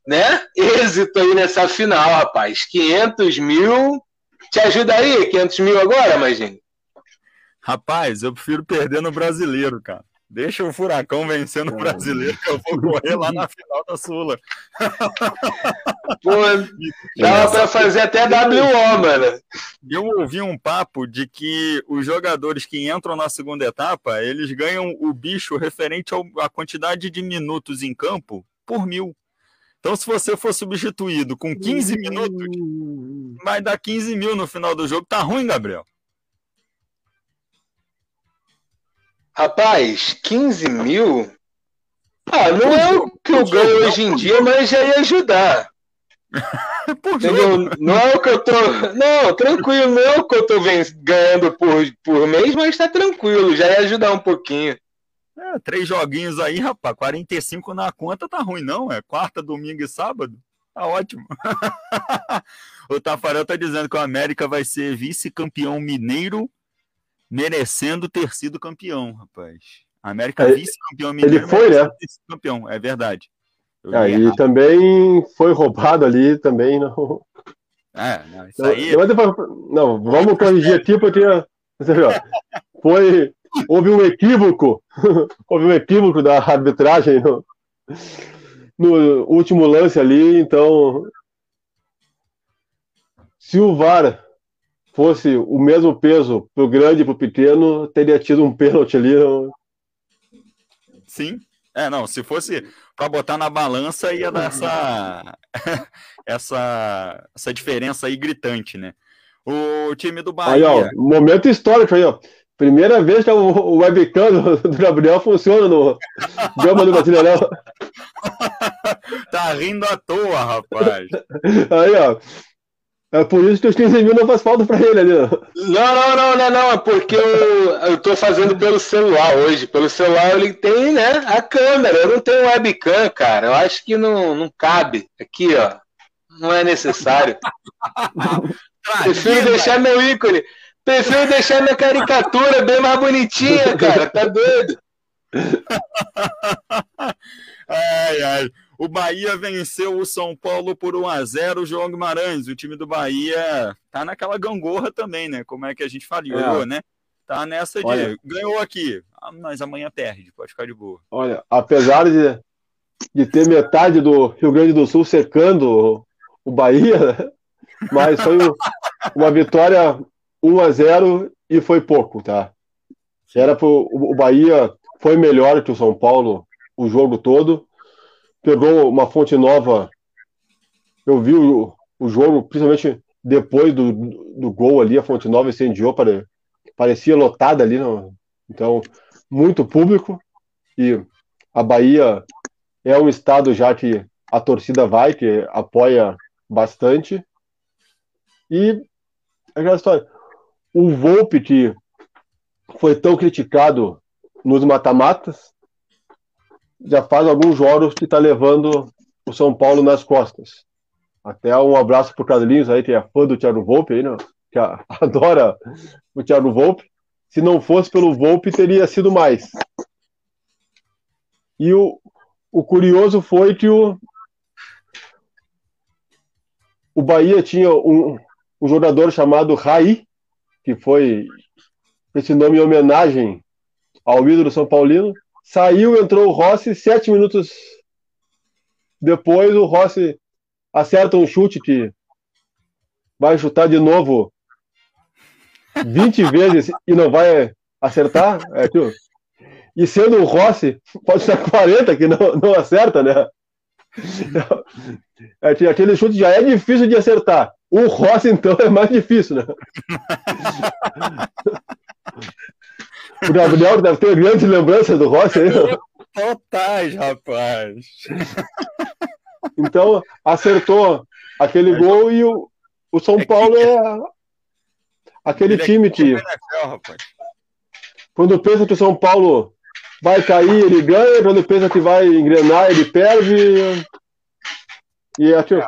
né? Êxito aí nessa final, rapaz. 500 mil. Te ajuda aí? 500 mil agora, imagina. Rapaz, eu prefiro perder no brasileiro, cara. Deixa o Furacão vencer no brasileiro, que eu vou correr lá na final da Sula. Pô, dava pra fazer até WO, mano. Eu ouvi um papo de que os jogadores que entram na segunda etapa, eles ganham o bicho referente ao- à quantidade de minutos em campo por mil. Então, se você for substituído com 15 minutos, vai dar 15 mil no final do jogo. Tá ruim, Gabriel? Rapaz, 15 mil? Ah, não é o que eu ganho hoje em dia, mas já ia ajudar. Entendeu? Não é o que eu tô. Não, tranquilo, não é o que eu tô ganhando por, por mês, mas tá tranquilo, já ia ajudar um pouquinho. É, três joguinhos aí, rapaz. 45 na conta tá ruim, não? É quarta, domingo e sábado? Tá ótimo. o Tafarel tá dizendo que o América vai ser vice-campeão mineiro, merecendo ter sido campeão, rapaz. América É, vice-campeão mineiro. ele foi, né? campeão, é verdade. Aí errado. também foi roubado ali, também não. É, não, isso aí. não, não, vamos corrigir aqui, porque você viu, foi, houve um equívoco, houve um equívoco da arbitragem no, no último lance ali, então se o VAR fosse o mesmo peso pro grande e pro pequeno, teria tido um pênalti ali. não- Sim. É, não, se fosse para botar na balança, ia dar essa, essa, essa diferença aí gritante, né? O time do Aí, ó, Bahia. momento histórico aí, ó. Primeira vez que o, webcam do, do Gabriel funciona no Gama do Brasileirão. Tá rindo à toa, rapaz. Aí, ó. É por isso que os 15 mil não faz falta pra ele ali. Não, não, não, não, não. É porque eu, eu tô fazendo pelo celular hoje. Pelo celular ele tem, né, a câmera. Eu não tenho webcam, cara. Eu acho que não, não cabe. Aqui, ó. Não é necessário. Prefiro deixar meu ícone. Prefiro deixar minha caricatura bem mais bonitinha, cara. Tá doido? Ai, ai. O Bahia venceu o São Paulo por 1 a 0 João Guimarães. O time do Bahia tá naquela gangorra também, né? Como é que a gente falou, É. né? Tá nessa de Olha. ganhou aqui, ah, mas amanhã perde, pode ficar de boa. Olha, apesar de, de ter metade do Rio Grande do Sul secando o Bahia, mas foi um- uma vitória 1 a 0 e foi pouco, tá? Era pro, o Bahia foi melhor que o São Paulo o jogo todo. Pegou uma fonte nova. Eu vi o, o jogo, principalmente depois do, do gol ali, a fonte nova incendiou, pare, parecia lotada ali. Não, então, muito público. E a Bahia é um estado já que a torcida vai, que apoia bastante. E aquela história. O Volpe, que foi tão criticado nos mata-matas, já faz alguns jogos que está levando o São Paulo nas costas. Até um abraço pro Carlinhos aí, que é fã do Thiago Volpe aí, né? que adora o Thiago Volpe. Se não fosse pelo Volpe, teria sido mais. E o, o curioso foi que o, o Bahia tinha um, um jogador chamado Raí, que foi esse nome em homenagem ao ídolo São Paulino. Saiu, entrou o Rossi, sete minutos depois o Rossi acerta um chute que vai chutar de novo 20 vezes e não vai acertar. É, tio. E sendo o Rossi, pode ser 40 que não, não acerta, né? É, que aquele chute já é difícil de acertar. O Rossi, então, é mais difícil, né? O Gabriel deve ter grandes lembranças do Rossi aí. Totais, rapaz. Então, acertou aquele gol e o, o São É Paulo é aquele Ele é time que, quando pensa que o São Paulo vai cair, ele ganha, quando pensa que vai engrenar, ele perde. E é, tipo,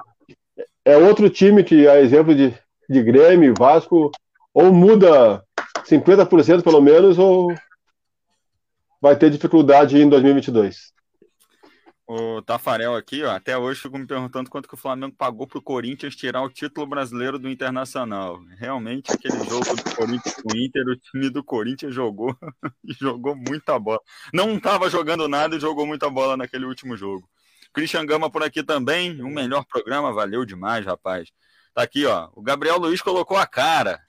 é outro time que, a exemplo de, de Grêmio, Vasco, ou muda 50% pelo menos, ou vai ter dificuldade em 2022. O Tafarel aqui, ó, até hoje fico me perguntando quanto que o Flamengo pagou pro Corinthians tirar o título brasileiro do Internacional. Realmente, aquele jogo do Corinthians com o Inter, o time do Corinthians jogou e jogou muita bola. Não estava jogando nada e jogou muita bola naquele último jogo. Christian Gama por aqui também, o melhor programa, valeu demais, rapaz. Tá aqui, ó, o Gabriel Luiz colocou a cara.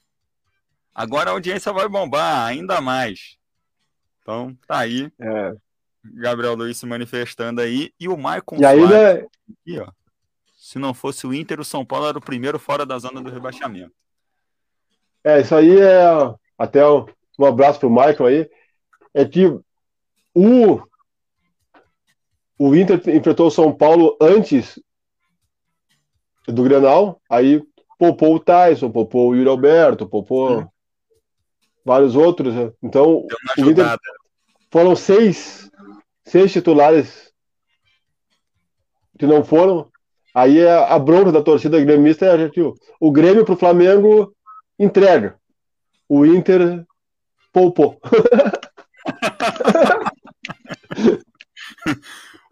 Agora a audiência vai bombar ainda mais. Então, tá aí. É. Gabriel Luiz se manifestando aí. E o Maicon E ainda, Soares aqui, ó. Se não fosse o Inter, o São Paulo era o primeiro fora da zona do rebaixamento. É, isso aí é até um, um abraço pro Michael aí. É que o, o Inter enfrentou o São Paulo antes do Grenal, aí poupou o Tyson, poupou o Yuri Alberto, poupou vários outros. né? Então, o Inter foram seis, seis titulares que não foram. Aí a, a bronca da torcida gremista é que o, o Grêmio pro Flamengo entrega. O Inter poupou.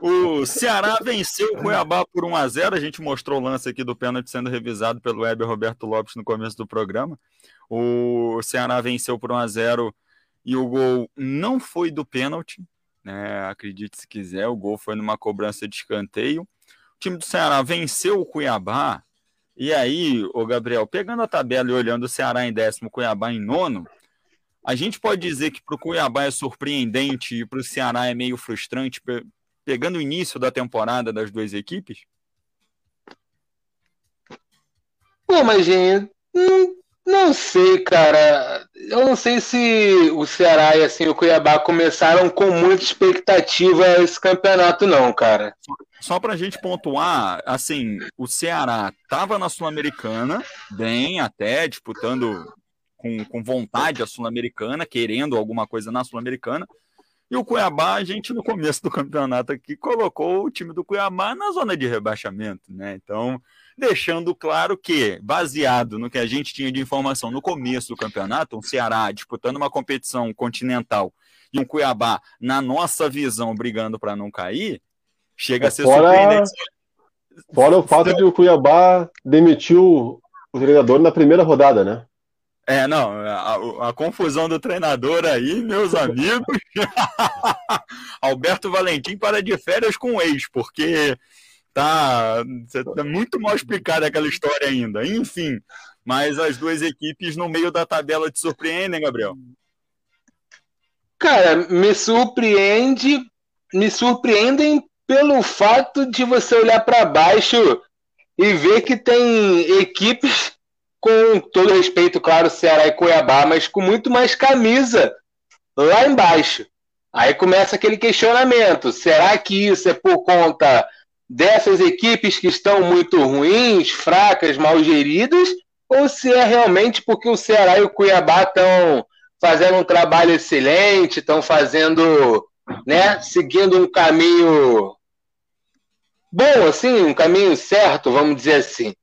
O Ceará venceu o Cuiabá por 1 a 0 A gente mostrou o lance aqui do pênalti sendo revisado pelo Weber Roberto Lopes no começo do programa. O Ceará venceu por 1 a 0 e o gol não foi do pênalti, né? Acredite se quiser, o gol foi numa cobrança de escanteio. O time do Ceará venceu o Cuiabá. E aí, o Gabriel, pegando a tabela e olhando o Ceará em décimo, Cuiabá em nono, a gente pode dizer que para o Cuiabá é surpreendente e para o Ceará é meio frustrante pegando o início da temporada das duas equipes? Pô, mas, gente, não, não sei, cara. Eu não sei se o Ceará e assim, o Cuiabá começaram com muita expectativa esse campeonato, não, cara. Só para a gente pontuar, assim, o Ceará estava na Sul-Americana, bem até, disputando com, com vontade a Sul-Americana, querendo alguma coisa na Sul-Americana, e o Cuiabá, a gente no começo do campeonato aqui colocou o time do Cuiabá na zona de rebaixamento, né? Então, deixando claro que, baseado no que a gente tinha de informação no começo do campeonato, um Ceará disputando uma competição continental e um Cuiabá, na nossa visão, brigando para não cair, chega a ser fora, surpreendente. Fora o fato de o Cuiabá demitiu o treinador na primeira rodada, né? É, não, a, a, confusão do treinador aí, meus amigos. Alberto Valentim para de férias com o ex, porque tá, tá muito mal explicada aquela história ainda. Enfim, mas as duas equipes no meio da tabela te surpreendem, Gabriel? Cara, me surpreende, me surpreendem pelo fato de você olhar para baixo e ver que tem equipes com todo respeito, claro, Ceará e Cuiabá, mas com muito mais camisa lá embaixo. Aí começa aquele questionamento: será que isso é por conta dessas equipes que estão muito ruins, fracas, mal geridas, ou se é realmente porque o Ceará e o Cuiabá estão fazendo um trabalho excelente, estão fazendo, né, seguindo um caminho bom, assim, um caminho certo, vamos dizer assim.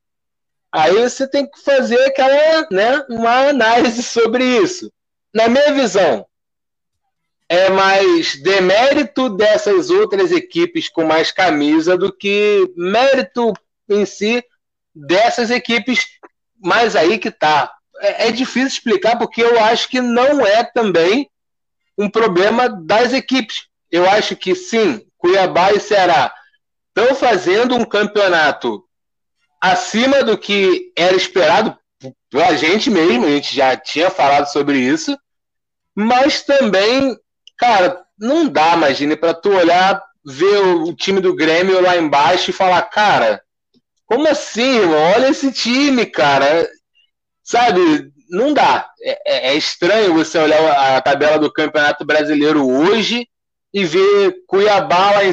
Aí você tem que fazer aquela, né, uma análise sobre isso. Na minha visão, é mais demérito dessas outras equipes com mais camisa do que mérito em si dessas equipes. Mas aí que tá. É, é difícil explicar porque eu acho que não é também um problema das equipes. Eu acho que sim, Cuiabá e Ceará estão fazendo um campeonato acima do que era esperado pela gente mesmo, a gente já tinha falado sobre isso, mas também, cara, não dá, imagine, para tu olhar, ver o time do Grêmio lá embaixo e falar, cara, como assim, irmão? Olha esse time, cara. Sabe, não dá. É, é, é estranho você olhar a tabela do Campeonato Brasileiro hoje e ver Cuiabá lá em,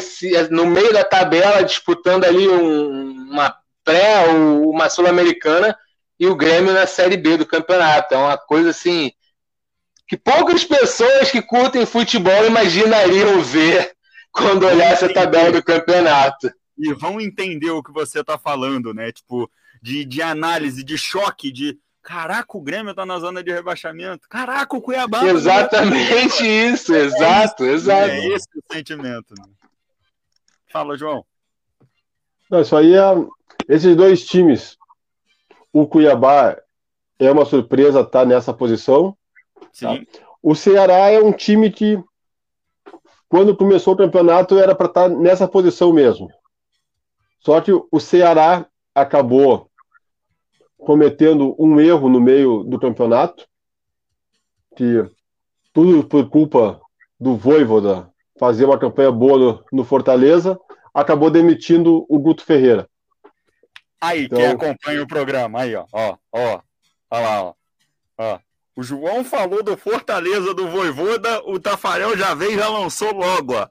no meio da tabela disputando ali um, uma pré uma Sul-Americana e o Grêmio na Série B do campeonato. É uma coisa assim que poucas pessoas que curtem futebol imaginariam ver quando olhasse a tabela do campeonato. E vão entender o que você está falando, né? Tipo, de, de análise, de choque, de caraca, o Grêmio está na zona de rebaixamento. Caraca, o Cuiabá. Tá Exatamente isso, exato, é isso, exato. É esse o sentimento. Né? Fala, João. Não, isso aí é, esses dois times, o Cuiabá é uma surpresa estar tá nessa posição. Tá? O Ceará é um time que, quando começou o campeonato, era para estar tá nessa posição mesmo. Só que o Ceará acabou cometendo um erro no meio do campeonato, que tudo por culpa do Voivoda fazer uma campanha boa no, no Fortaleza, acabou demitindo o Guto Ferreira. Aí, então... quem acompanha o programa, aí, ó, ó, ó, ó lá, ó, ó. O João falou do Fortaleza do Voivoda, o Tafarel já veio e já lançou logo, ó.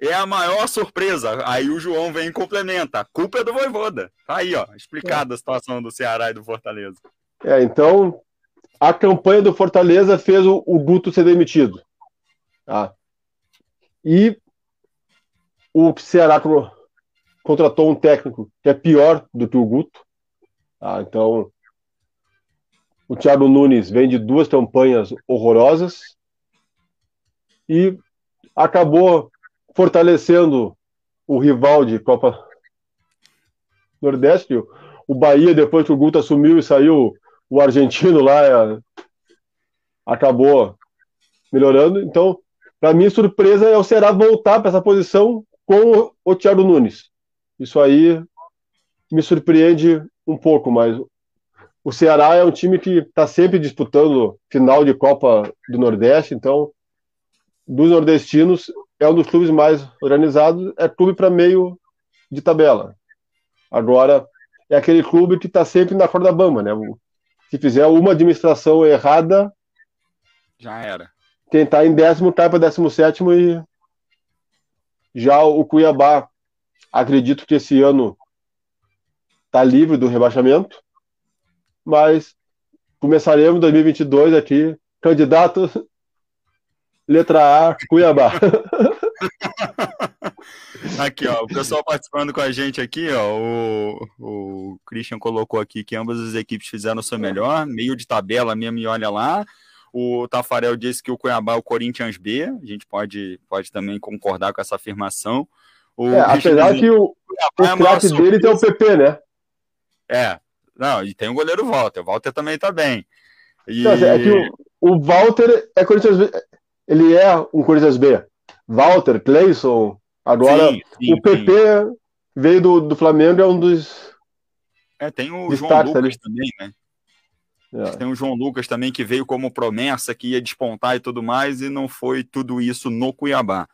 É a maior surpresa. Aí o João vem e complementa. A culpa é do Voivoda. Tá aí, ó, explicada a situação do Ceará e do Fortaleza. É, então, a campanha do Fortaleza fez o, o Guto ser demitido. Tá? E o Ceará contratou um técnico que é pior do que o Guto. Ah, então, o Thiago Nunes vem de duas campanhas horrorosas e acabou fortalecendo o rival de Copa Nordeste, o Bahia, depois que o Guto assumiu e saiu o argentino lá, é, acabou melhorando. Então, para mim, surpresa é o Ceará voltar para essa posição com o Thiago Nunes. Isso aí me surpreende um pouco, mas o Ceará é um time que está sempre disputando final de Copa do Nordeste, então, dos nordestinos, é um dos clubes mais organizados, é clube para meio de tabela. Agora, é aquele clube que está sempre na corda bamba, né? Se fizer uma administração errada, já era. Quem está em décimo cai para décimo sétimo e já o Cuiabá, acredito que esse ano está livre do rebaixamento, mas começaremos 2022 aqui, candidato letra A, Cuiabá. Aqui, ó, o pessoal participando com a gente aqui, ó, o, o Christian colocou aqui que ambas as equipes fizeram o seu melhor, meio de tabela mesmo, e olha lá. O Tafarel disse que o Cuiabá é o Corinthians B, a gente pode, pode também concordar com essa afirmação. O é, apesar que o, o é craque dele tem o PP, né? É, não, e tem o goleiro Walter, o Walter também tá bem. E... É que o, o Walter é Corinthians B, ele é um Corinthians B. Walter, Cleison, agora sim, sim, o PP sim. veio do, do Flamengo, é um dos. É, tem o João Lucas ali. também, né? É. Tem o João Lucas também que veio como promessa que ia despontar e tudo mais, e não foi tudo isso no Cuiabá.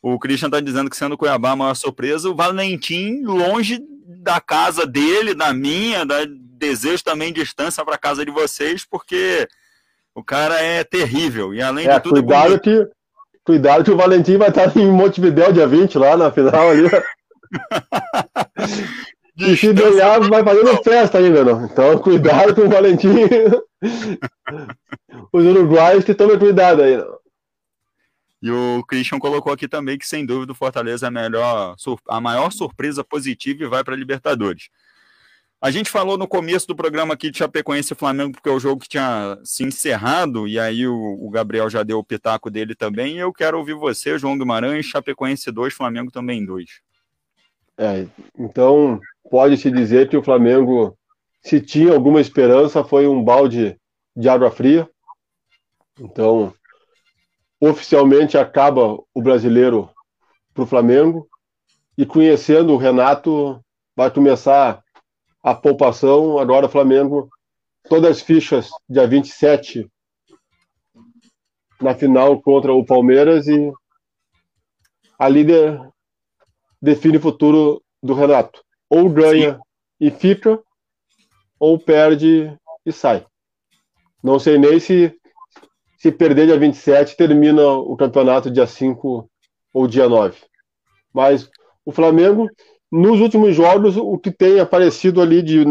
O Christian está dizendo que sendo Cuiabá a maior surpresa, o Valentim longe da casa dele, da minha, da desejo também distância para casa de vocês, porque o cara é terrível. E além é, de tudo. Cuidado, que, cuidado que o Valentim vai estar em Montevidéu dia 20 lá na final ali. E se ganhar, vai fazendo festa ainda, não. Então, cuidado com o Valentim. Os uruguaios que tomem cuidado aí, não. E o Christian colocou aqui também que, sem dúvida, o Fortaleza é a, melhor, a maior surpresa positiva e vai para a Libertadores. A gente falou no começo do programa aqui de Chapecoense e Flamengo, porque é o jogo que tinha se encerrado, e aí o, o Gabriel já deu o pitaco dele também. E eu quero ouvir você, João Guimarães, Chapecoense 2, Flamengo também 2. É, então, pode-se dizer que o Flamengo, se tinha alguma esperança, foi um balde de água fria. Então, oficialmente acaba o brasileiro para o Flamengo. E conhecendo o Renato, vai começar a poupação. Agora o Flamengo, todas as fichas, dia 27, na final contra o Palmeiras. E a líder define o futuro do Renato ou ganha Sim. e fica, ou perde e sai. Não sei nem se se perder dia 27, termina o campeonato dia 5 ou dia 9. Mas o Flamengo, nos últimos jogos, o que tem aparecido ali de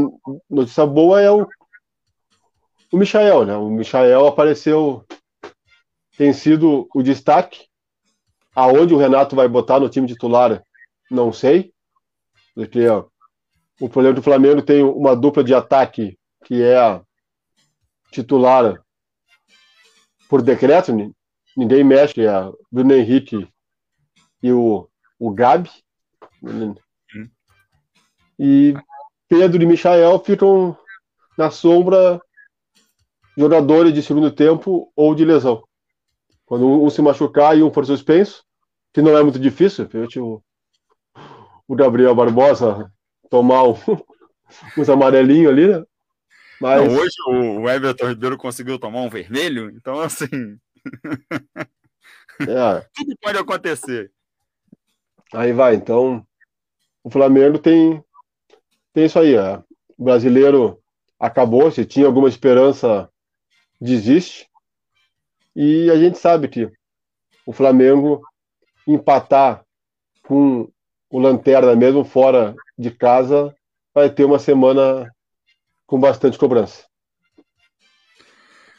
notícia boa é o, o Michael, né? O Michael apareceu, tem sido o destaque. Aonde o Renato vai botar no time titular, não sei. Porque ó, o problema do Flamengo tem uma dupla de ataque que é titular por decreto, ninguém mexe, é a Bruno Henrique e o, o Gabi. E Pedro e Michael ficam na sombra jogadores de segundo tempo ou de lesão. Quando um se machucar e um for suspenso, que não é muito difícil, o, o Gabriel Barbosa tomar um, uns amarelinhos ali, né? Mas... Não, hoje o Everton Ribeiro conseguiu tomar um vermelho, então assim. é. Tudo pode acontecer. Aí vai, então. O Flamengo tem, tem isso aí. É. O brasileiro acabou, se tinha alguma esperança, desiste. E a gente sabe que o Flamengo empatar com o Lanterna, mesmo fora de casa, vai ter uma semana com bastante cobrança.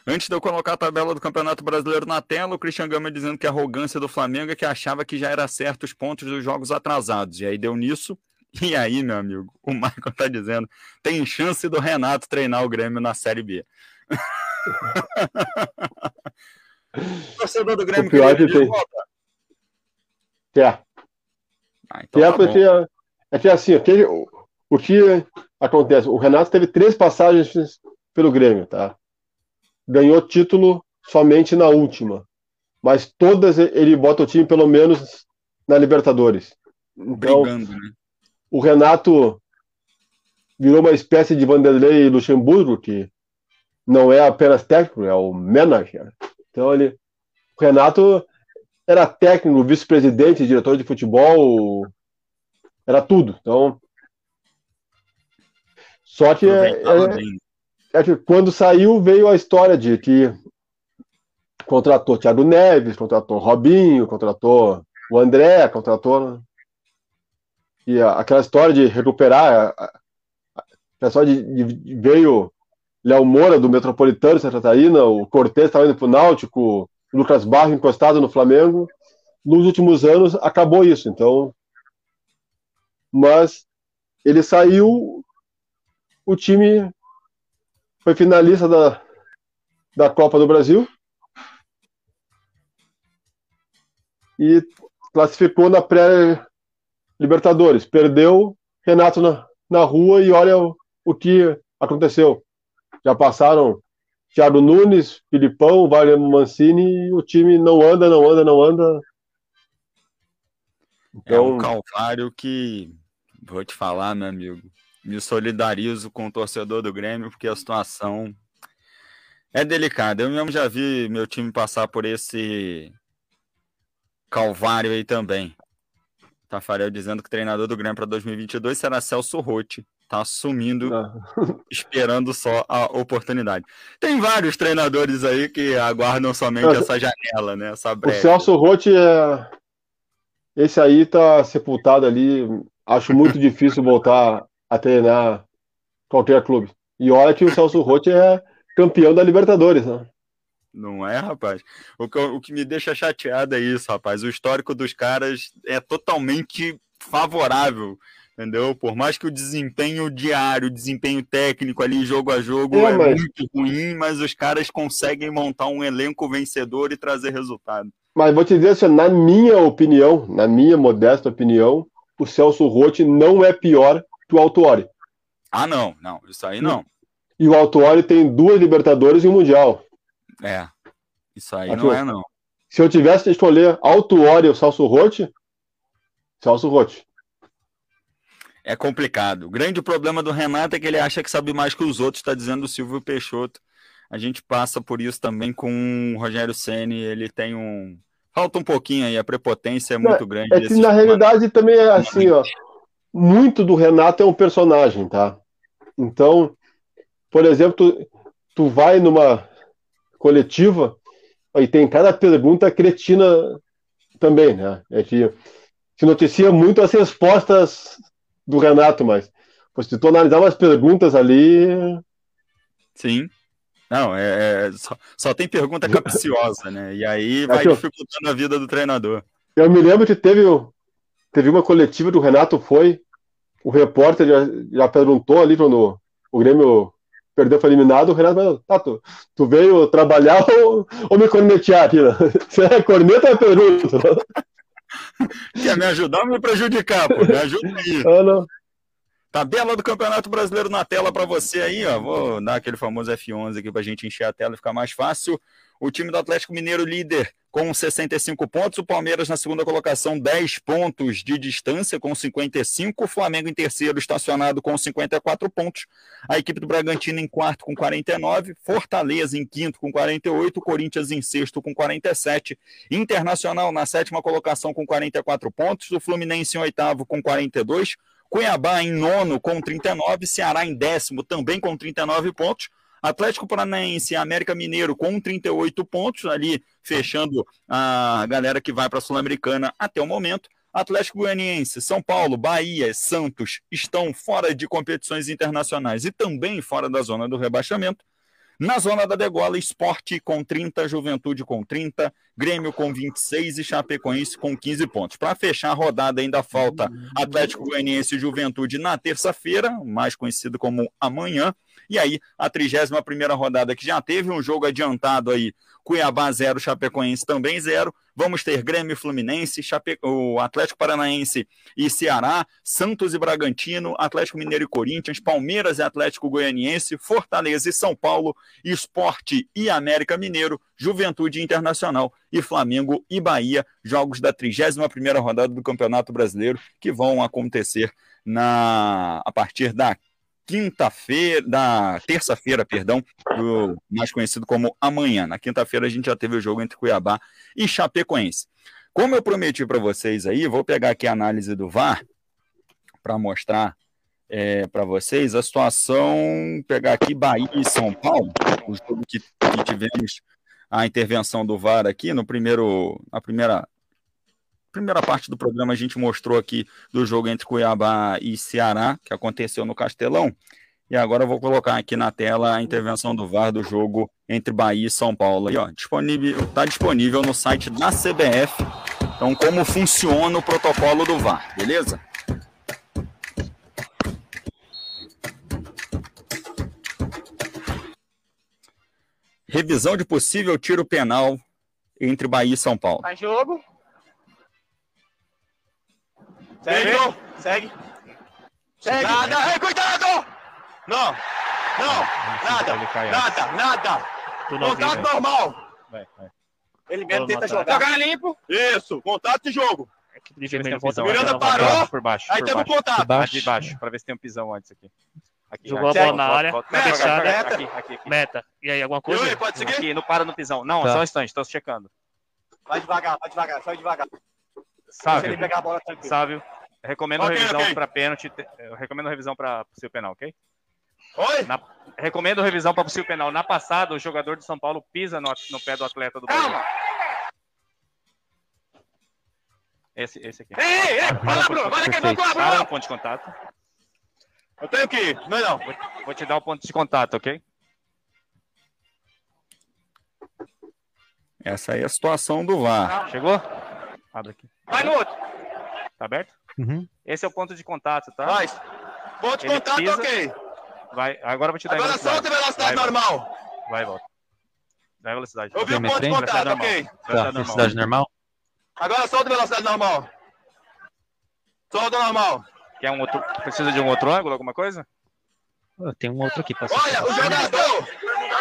Antes de eu colocar a tabela do Campeonato Brasileiro na tela, o Christian Gama dizendo que a arrogância do Flamengo é que achava que já era certo os pontos dos jogos atrasados. E aí deu nisso E aí, meu amigo, o Michael tá dizendo: tem chance do Renato treinar o Grêmio na Série B. Torcedor do Grêmio O pior queria que de tem. volta? Quer. Ah, então Quer tá porque é que assim, aquele, o, o que acontece? O Renato teve três passagens pelo Grêmio, tá? Ganhou título somente na última. Mas todas ele bota o time pelo menos na Libertadores. Então, Brigando, né? o Renato virou uma espécie de Vanderlei Luxemburgo, que não é apenas técnico, é o manager. Então ele, o Renato era técnico, vice-presidente, diretor de futebol, era tudo. Então, só que é, é- é que quando saiu veio a história de que contratou Thiago Neves, contratou Robinho, contratou o André, contratou e a- aquela história de recuperar, a- história de, de- veio Léo Moura do Metropolitano Santa Catarina, o Cortez estava indo para o Náutico, Lucas Barro encostado no Flamengo. Nos últimos anos acabou isso, então. Mas ele saiu, o time foi finalista da, da Copa do Brasil e classificou na pré-Libertadores. Perdeu Renato na, na rua e olha o, o que aconteceu. Já passaram Thiago Nunes, Filipão, Wagner Mancini e o time não anda, não anda, não anda. É um Então, calvário que, vou te falar, meu amigo, me solidarizo com o torcedor do Grêmio, porque a situação é delicada. Eu mesmo já vi meu time passar por esse calvário aí também. Tafarel dizendo que o treinador do Grêmio para 2022 será Celso Rotti. Tá assumindo, não. esperando só a oportunidade. Tem vários treinadores aí que aguardam somente essa janela, né? Essa o. Celso Rotti é. Esse aí tá sepultado ali. Acho muito difícil voltar a treinar qualquer clube. E olha que o Celso Rotti é campeão da Libertadores, né? Não é, rapaz? O que, o que me deixa chateado é isso, rapaz. O histórico dos caras é totalmente favorável, entendeu? Por mais que o desempenho diário, o desempenho técnico ali, jogo a jogo, É, é, mas- muito ruim, mas os caras conseguem montar um elenco vencedor e trazer resultado. Mas vou te dizer assim, na minha opinião, na minha modesta opinião, o Celso Rotti não é pior que o Autuori. Ah, não, não, isso aí não. E o Autuori tem duas Libertadores e um Mundial. É, isso aí Aqui, não é, não. Se eu tivesse que escolher Autuori ou Celso Rotti, Celso Rotti. É complicado. O grande problema do Renato é que ele acha que sabe mais que os outros, está dizendo o Silvio Peixoto. A gente passa por isso também com o Rogério Ceni. Ele tem um. Falta um pouquinho aí, a prepotência é muito grande. É que na realidade também é assim, ó. Muito do Renato é um personagem, tá? Então, por exemplo, tu, tu vai numa coletiva e tem cada pergunta cretina também, né? É que se noticia muito as respostas do Renato, mas se tu analisar umas perguntas ali, Sim. Não, é, é- só, só tem pergunta capciosa, né? E aí vai Aqui, ó. dificultando a vida do treinador. Eu me lembro que teve, teve uma coletiva do Renato foi, o repórter já, já perguntou ali quando o Grêmio perdeu, foi eliminado, o Renato falou, tá, tu, tu veio trabalhar ou, ou me cornetear aqui, né? Se é corneta, é pergunta. Quer me ajudar ou me prejudicar, pô? Me ajuda aí. Tabela do Campeonato Brasileiro na tela para você aí, ó. Vou dar aquele famoso F11 aqui para a gente encher a tela e ficar mais fácil. O time do Atlético Mineiro líder com 65 pontos, o Palmeiras na segunda colocação 10 pontos de distância com 55, o Flamengo em terceiro estacionado com 54 pontos, a equipe do Bragantino em quarto com 49, Fortaleza em quinto com 48, Corinthians em sexto com 47, Internacional na sétima colocação com 44 pontos, o Fluminense em oitavo com 42, Cuiabá em nono com 39, Ceará em décimo também com 39 pontos, Atlético Paranaense e América Mineiro com 38 pontos, ali fechando a galera que vai para a Sul-Americana até o momento. Atlético Goianiense, São Paulo, Bahia, Santos estão fora de competições internacionais e também fora da zona do rebaixamento. Na zona da degola, Esporte com 30, Juventude com 30, Grêmio com 26 e Chapecoense com 15 pontos. Para fechar a rodada, ainda falta Atlético Goianiense e Juventude na terça-feira, mais conhecido como amanhã. E aí, a 31 rodada que já teve um jogo adiantado aí, Cuiabá 0, Chapecoense também 0. Vamos ter Grêmio Fluminense, Chape... o Atlético Paranaense e Ceará, Santos e Bragantino, Atlético Mineiro e Corinthians, Palmeiras e Atlético Goianiense, Fortaleza e São Paulo, Esporte e América Mineiro, Juventude Internacional e Flamengo e Bahia, jogos da 31ª rodada do Campeonato Brasileiro que vão acontecer na a partir da quinta-feira, da terça-feira, perdão, mais conhecido como amanhã. Na quinta-feira a gente já teve o jogo entre Cuiabá e Chapecoense. Como eu prometi para vocês aí, vou pegar aqui a análise do VAR para mostrar é, para vocês a situação, pegar aqui Bahia e São Paulo, o jogo que, que tivemos a intervenção do VAR aqui no primeiro, na primeira primeira parte do programa a gente mostrou aqui do jogo entre Cuiabá e Ceará, que aconteceu no Castelão. E agora eu vou colocar aqui na tela a intervenção do VAR do jogo entre Bahia e São Paulo. Está disponível, tá disponível no site da CBF. Então, como funciona o protocolo do VAR, beleza? Revisão de possível tiro penal entre Bahia e São Paulo. Faz jogo. Segue, segue. Segue. Nada, ei, cuidado! Não, não, nada, nada, nada. Contato normal. Vai, vai. Ele mesmo tenta jogar. Jogar limpo. Isso, contato de jogo. Miranda Miranda parou, por baixo. aí baixo. contato. Ah, de baixo, pra ver se tem um pisão antes aqui. Aqui, Jogou aqui, a bola na área, volta, meta, meta. Aqui, aqui, aqui. Meta. E aí, alguma coisa? Yuri, pode seguir? Aqui, não para no pisão. Não, Tá. só um instante, tô checando. Vai devagar, vai devagar, só devagar. Sávio, ele pegar a bola tranquilo. Sávio, recomendo Ok, revisão ok. pra pênalti. recomendo revisão pra possível penal, ok? Oi? Na- recomendo revisão pra possível penal. Na passada, o jogador de São Paulo pisa no, no pé do atleta do Bahia. Esse, esse aqui. Ei, ei, vai lá, Bruno, vai lá, vai Para Bruno. ponto de contato. Eu tenho que ir, não é não. Vou, vou te dar o ponto de contato, ok? Essa aí é a situação do VAR. Chegou? Abre aqui. Vai no outro. Tá aberto? Esse é o ponto de contato, tá? Vai. Ponto de Ele contato, pisa- ok. Vai, agora eu vou te dar Agora solta a velocidade Vai, normal. Vai, volta. Dá a velocidade. Eu vi o ponto de contato, ok. Velocidade normal. Agora solta a velocidade normal. Solta normal. Quer um outro. Precisa de um outro ângulo, alguma coisa? Tem um outro aqui. Olha, o jogador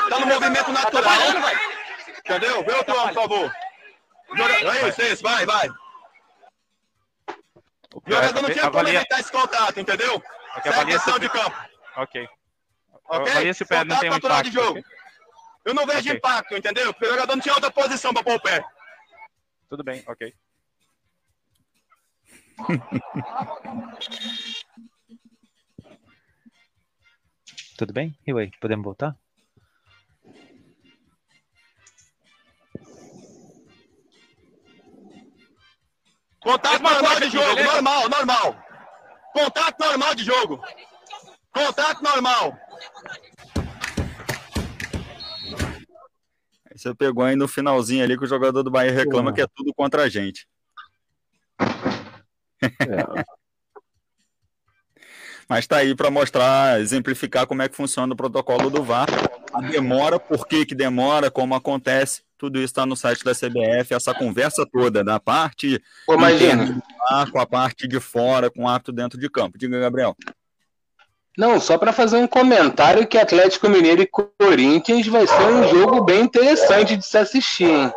tá no movimento natural. Entendeu? Vê outro ângulo, por favor. Isso, vai, vai. O jogador não tinha como Avalia- evitar esse contato, entendeu? Ok, Segue avalia a se de campo, Ok. ok? Avalia se o pé não tem um impacto. de jogo. ok? Eu não vejo Ok. impacto, entendeu? Porque o jogador não tinha outra posição pra pôr o pé. Tudo bem, ok. Tudo bem? E aí, podemos voltar? Contato normal de jogo, normal, normal. Contato normal de jogo. Contato normal. Aí Você pegou aí no finalzinho ali que o jogador do Bahia reclama que é tudo contra a gente. Mas tá aí para mostrar, exemplificar como é que funciona o protocolo do VAR. A demora, por que que demora, como acontece, tudo isso está no site da CBF, essa conversa toda, da parte Ô, imagina. com a parte de fora, com o árbitro dentro de campo. Diga, Gabriel. Não, só para fazer um comentário que Atlético Mineiro e Corinthians vai ser um jogo bem interessante de se assistir, hein?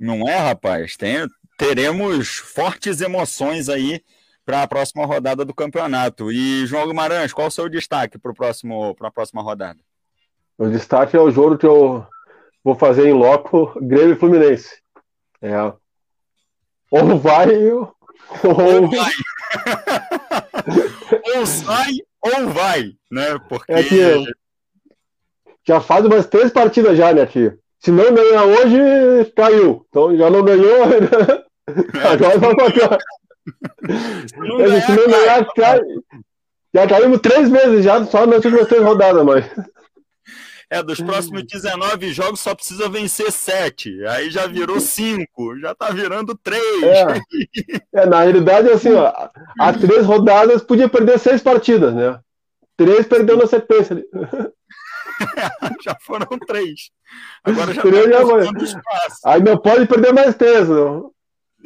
Não é, rapaz? Tem, teremos fortes emoções aí para a próxima rodada do campeonato. E, João Guimarães, qual o seu destaque para a próxima rodada? O destaque é o jogo que eu vou fazer em loco, Grêmio e Fluminense. É. Ou vai, ou, Ou vai. ou sai, ou vai, né? Porque É que já faz umas três partidas já, né, tio? Se não ganhar hoje, caiu. Então já não ganhou. né? Agora vai pra cá. não Se não ganhar, cai. Já caímos três vezes já, só nas últimas três rodadas, mas. É, dos próximos 19 jogos só precisa vencer 7. Aí já virou 5, já tá virando 3. É, é na realidade, assim, ó, há três rodadas podia perder seis partidas, né? Três perdeu na sequência já foram três. Agora já Três tá já foi. Aí não pode perder mais três, não.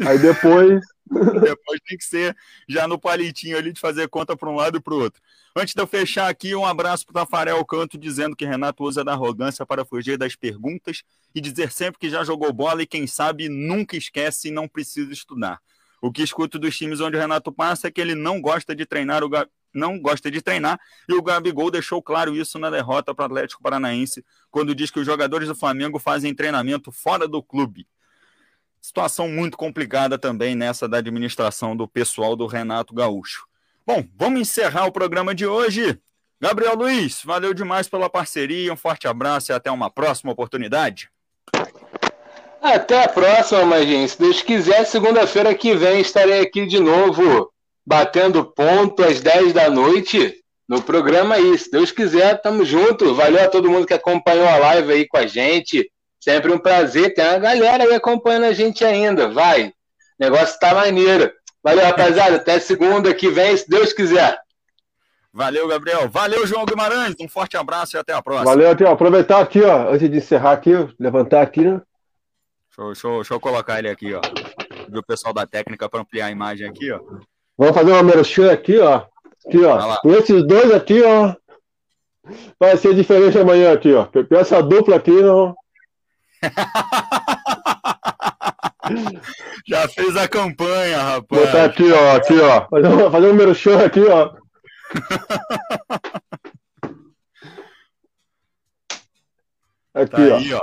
Aí depois. Depois tem que ser já no palitinho ali de fazer conta para um lado e para o outro. Antes de eu fechar aqui, um abraço para o Tafarel Canto, dizendo que Renato usa da arrogância para fugir das perguntas e dizer sempre que já jogou bola e quem sabe nunca esquece e não precisa estudar. O que escuto dos times onde o Renato passa é que ele não gosta de treinar o Ga- não gosta de treinar e o Gabigol deixou claro isso na derrota para o Atlético Paranaense quando diz que os jogadores do Flamengo fazem treinamento fora do clube. Situação muito complicada também nessa da administração do pessoal do Renato Gaúcho. Bom, vamos encerrar o programa de hoje. Gabriel Luiz, valeu demais pela parceria, um forte abraço e até uma próxima oportunidade. Até a próxima, Maginho. Se Deus quiser, segunda-feira que vem estarei aqui de novo, batendo ponto às 10 da noite no programa aí. Se Deus quiser, tamo junto. Valeu a todo mundo que acompanhou a live aí com a gente. Sempre um prazer. Tem uma galera aí acompanhando a gente ainda. Vai. O negócio tá maneiro. Valeu, rapaziada. Até segunda que vem, se Deus quiser. Valeu, Gabriel. Valeu, João Guimarães. Um forte abraço e até a próxima. Valeu, aqui, ó. Aproveitar aqui, ó, antes de encerrar aqui, levantar aqui, né? Deixa, eu- deixa eu- deixa eu colocar ele aqui, ó. Do pessoal da técnica para ampliar a imagem aqui, ó. Vamos fazer uma merchan aqui, ó. Aqui, ó. Com esses dois aqui, ó. Vai ser diferente amanhã aqui, ó. Com essa dupla aqui, não. Já fez a campanha, rapaz. Botar aqui, ó. Aqui, ó. Fazer um, fazer um merchan aqui, ó. Aqui, Tá ó. aí, ó.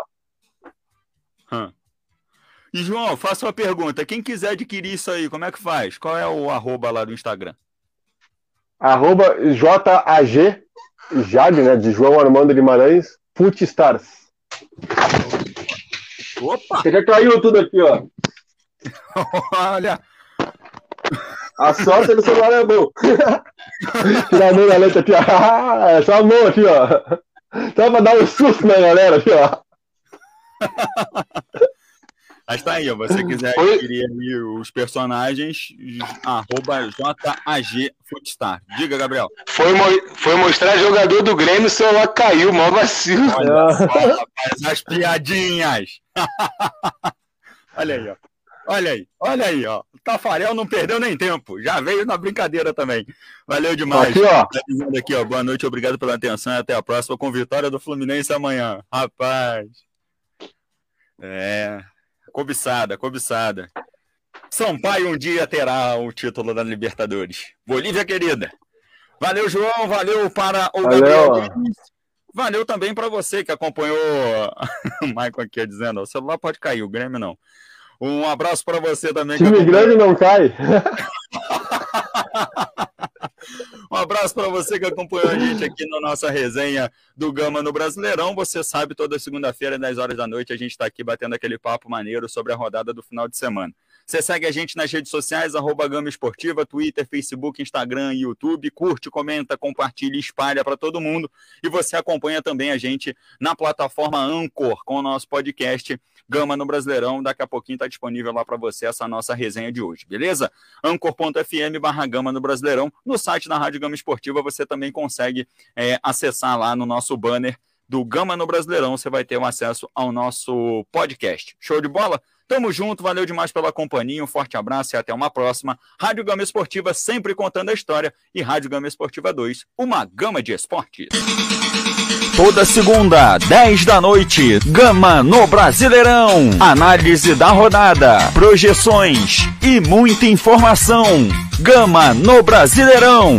E, João, faça uma pergunta. Quem quiser adquirir isso aí, como é que faz? Qual é o arroba lá do Instagram? Arroba JAG, JAG, né? De João Armando Guimarães, Footstars. Opa! Você já caiu tudo aqui, ó. Olha, A sorte do celular é bom. Tirar a mão da letra aqui, ó. Ah, É só a mão aqui, ó. Só pra dar um susto na galera aqui, ó. Mas tá aí, ó. Você quiser Oi? adquirir aí os personagens, arroba JAG Footstar. Diga, Gabriel. Foi, mo- foi mostrar jogador do Grêmio, o celular caiu, mó vacilo. Olha só, rapaz, as piadinhas. olha aí, ó. Olha aí, olha aí, ó. O Tafarel não perdeu nem tempo. Já veio na brincadeira também. Valeu demais. Aqui, ó. Tá dizendo aqui, ó. Boa noite, obrigado pela atenção e até a próxima com vitória do Fluminense amanhã. Rapaz. É. Cobiçada, cobiçada. Sampaio um dia terá o título da Libertadores. Bolívia querida. Valeu, João. Valeu para o Valeu. Gabriel. Valeu também para você que acompanhou o Michael aqui dizendo: o celular pode cair, o Grêmio não. Um abraço para você também. Time grande não cai. Um abraço para você que acompanhou a gente aqui na nossa resenha do Gama no Brasileirão. Você sabe, toda segunda-feira, 10 horas da noite, a gente está aqui batendo aquele papo maneiro sobre a rodada do final de semana. Você segue a gente nas redes sociais, arroba Gama Esportiva, Twitter, Facebook, Instagram, YouTube. Curte, comenta, compartilha, espalha para todo mundo. E você acompanha também a gente na plataforma Anchor, com o nosso podcast Gama no Brasileirão. Daqui a pouquinho está disponível lá para você essa nossa resenha de hoje, beleza? anchor.fm barra Gama no Brasileirão. No site da Rádio Gama Esportiva você também consegue é, acessar lá no nosso banner do Gama no Brasileirão. Você vai ter um acesso ao nosso podcast. Show de bola? Tamo junto, valeu demais pela companhia, um forte abraço e até uma próxima. Rádio Gama Esportiva sempre contando a história e Rádio Gama Esportiva 2, uma gama de esportes. Toda segunda, 10 da noite, Gama no Brasileirão. Análise da rodada, projeções e muita informação. Gama no Brasileirão.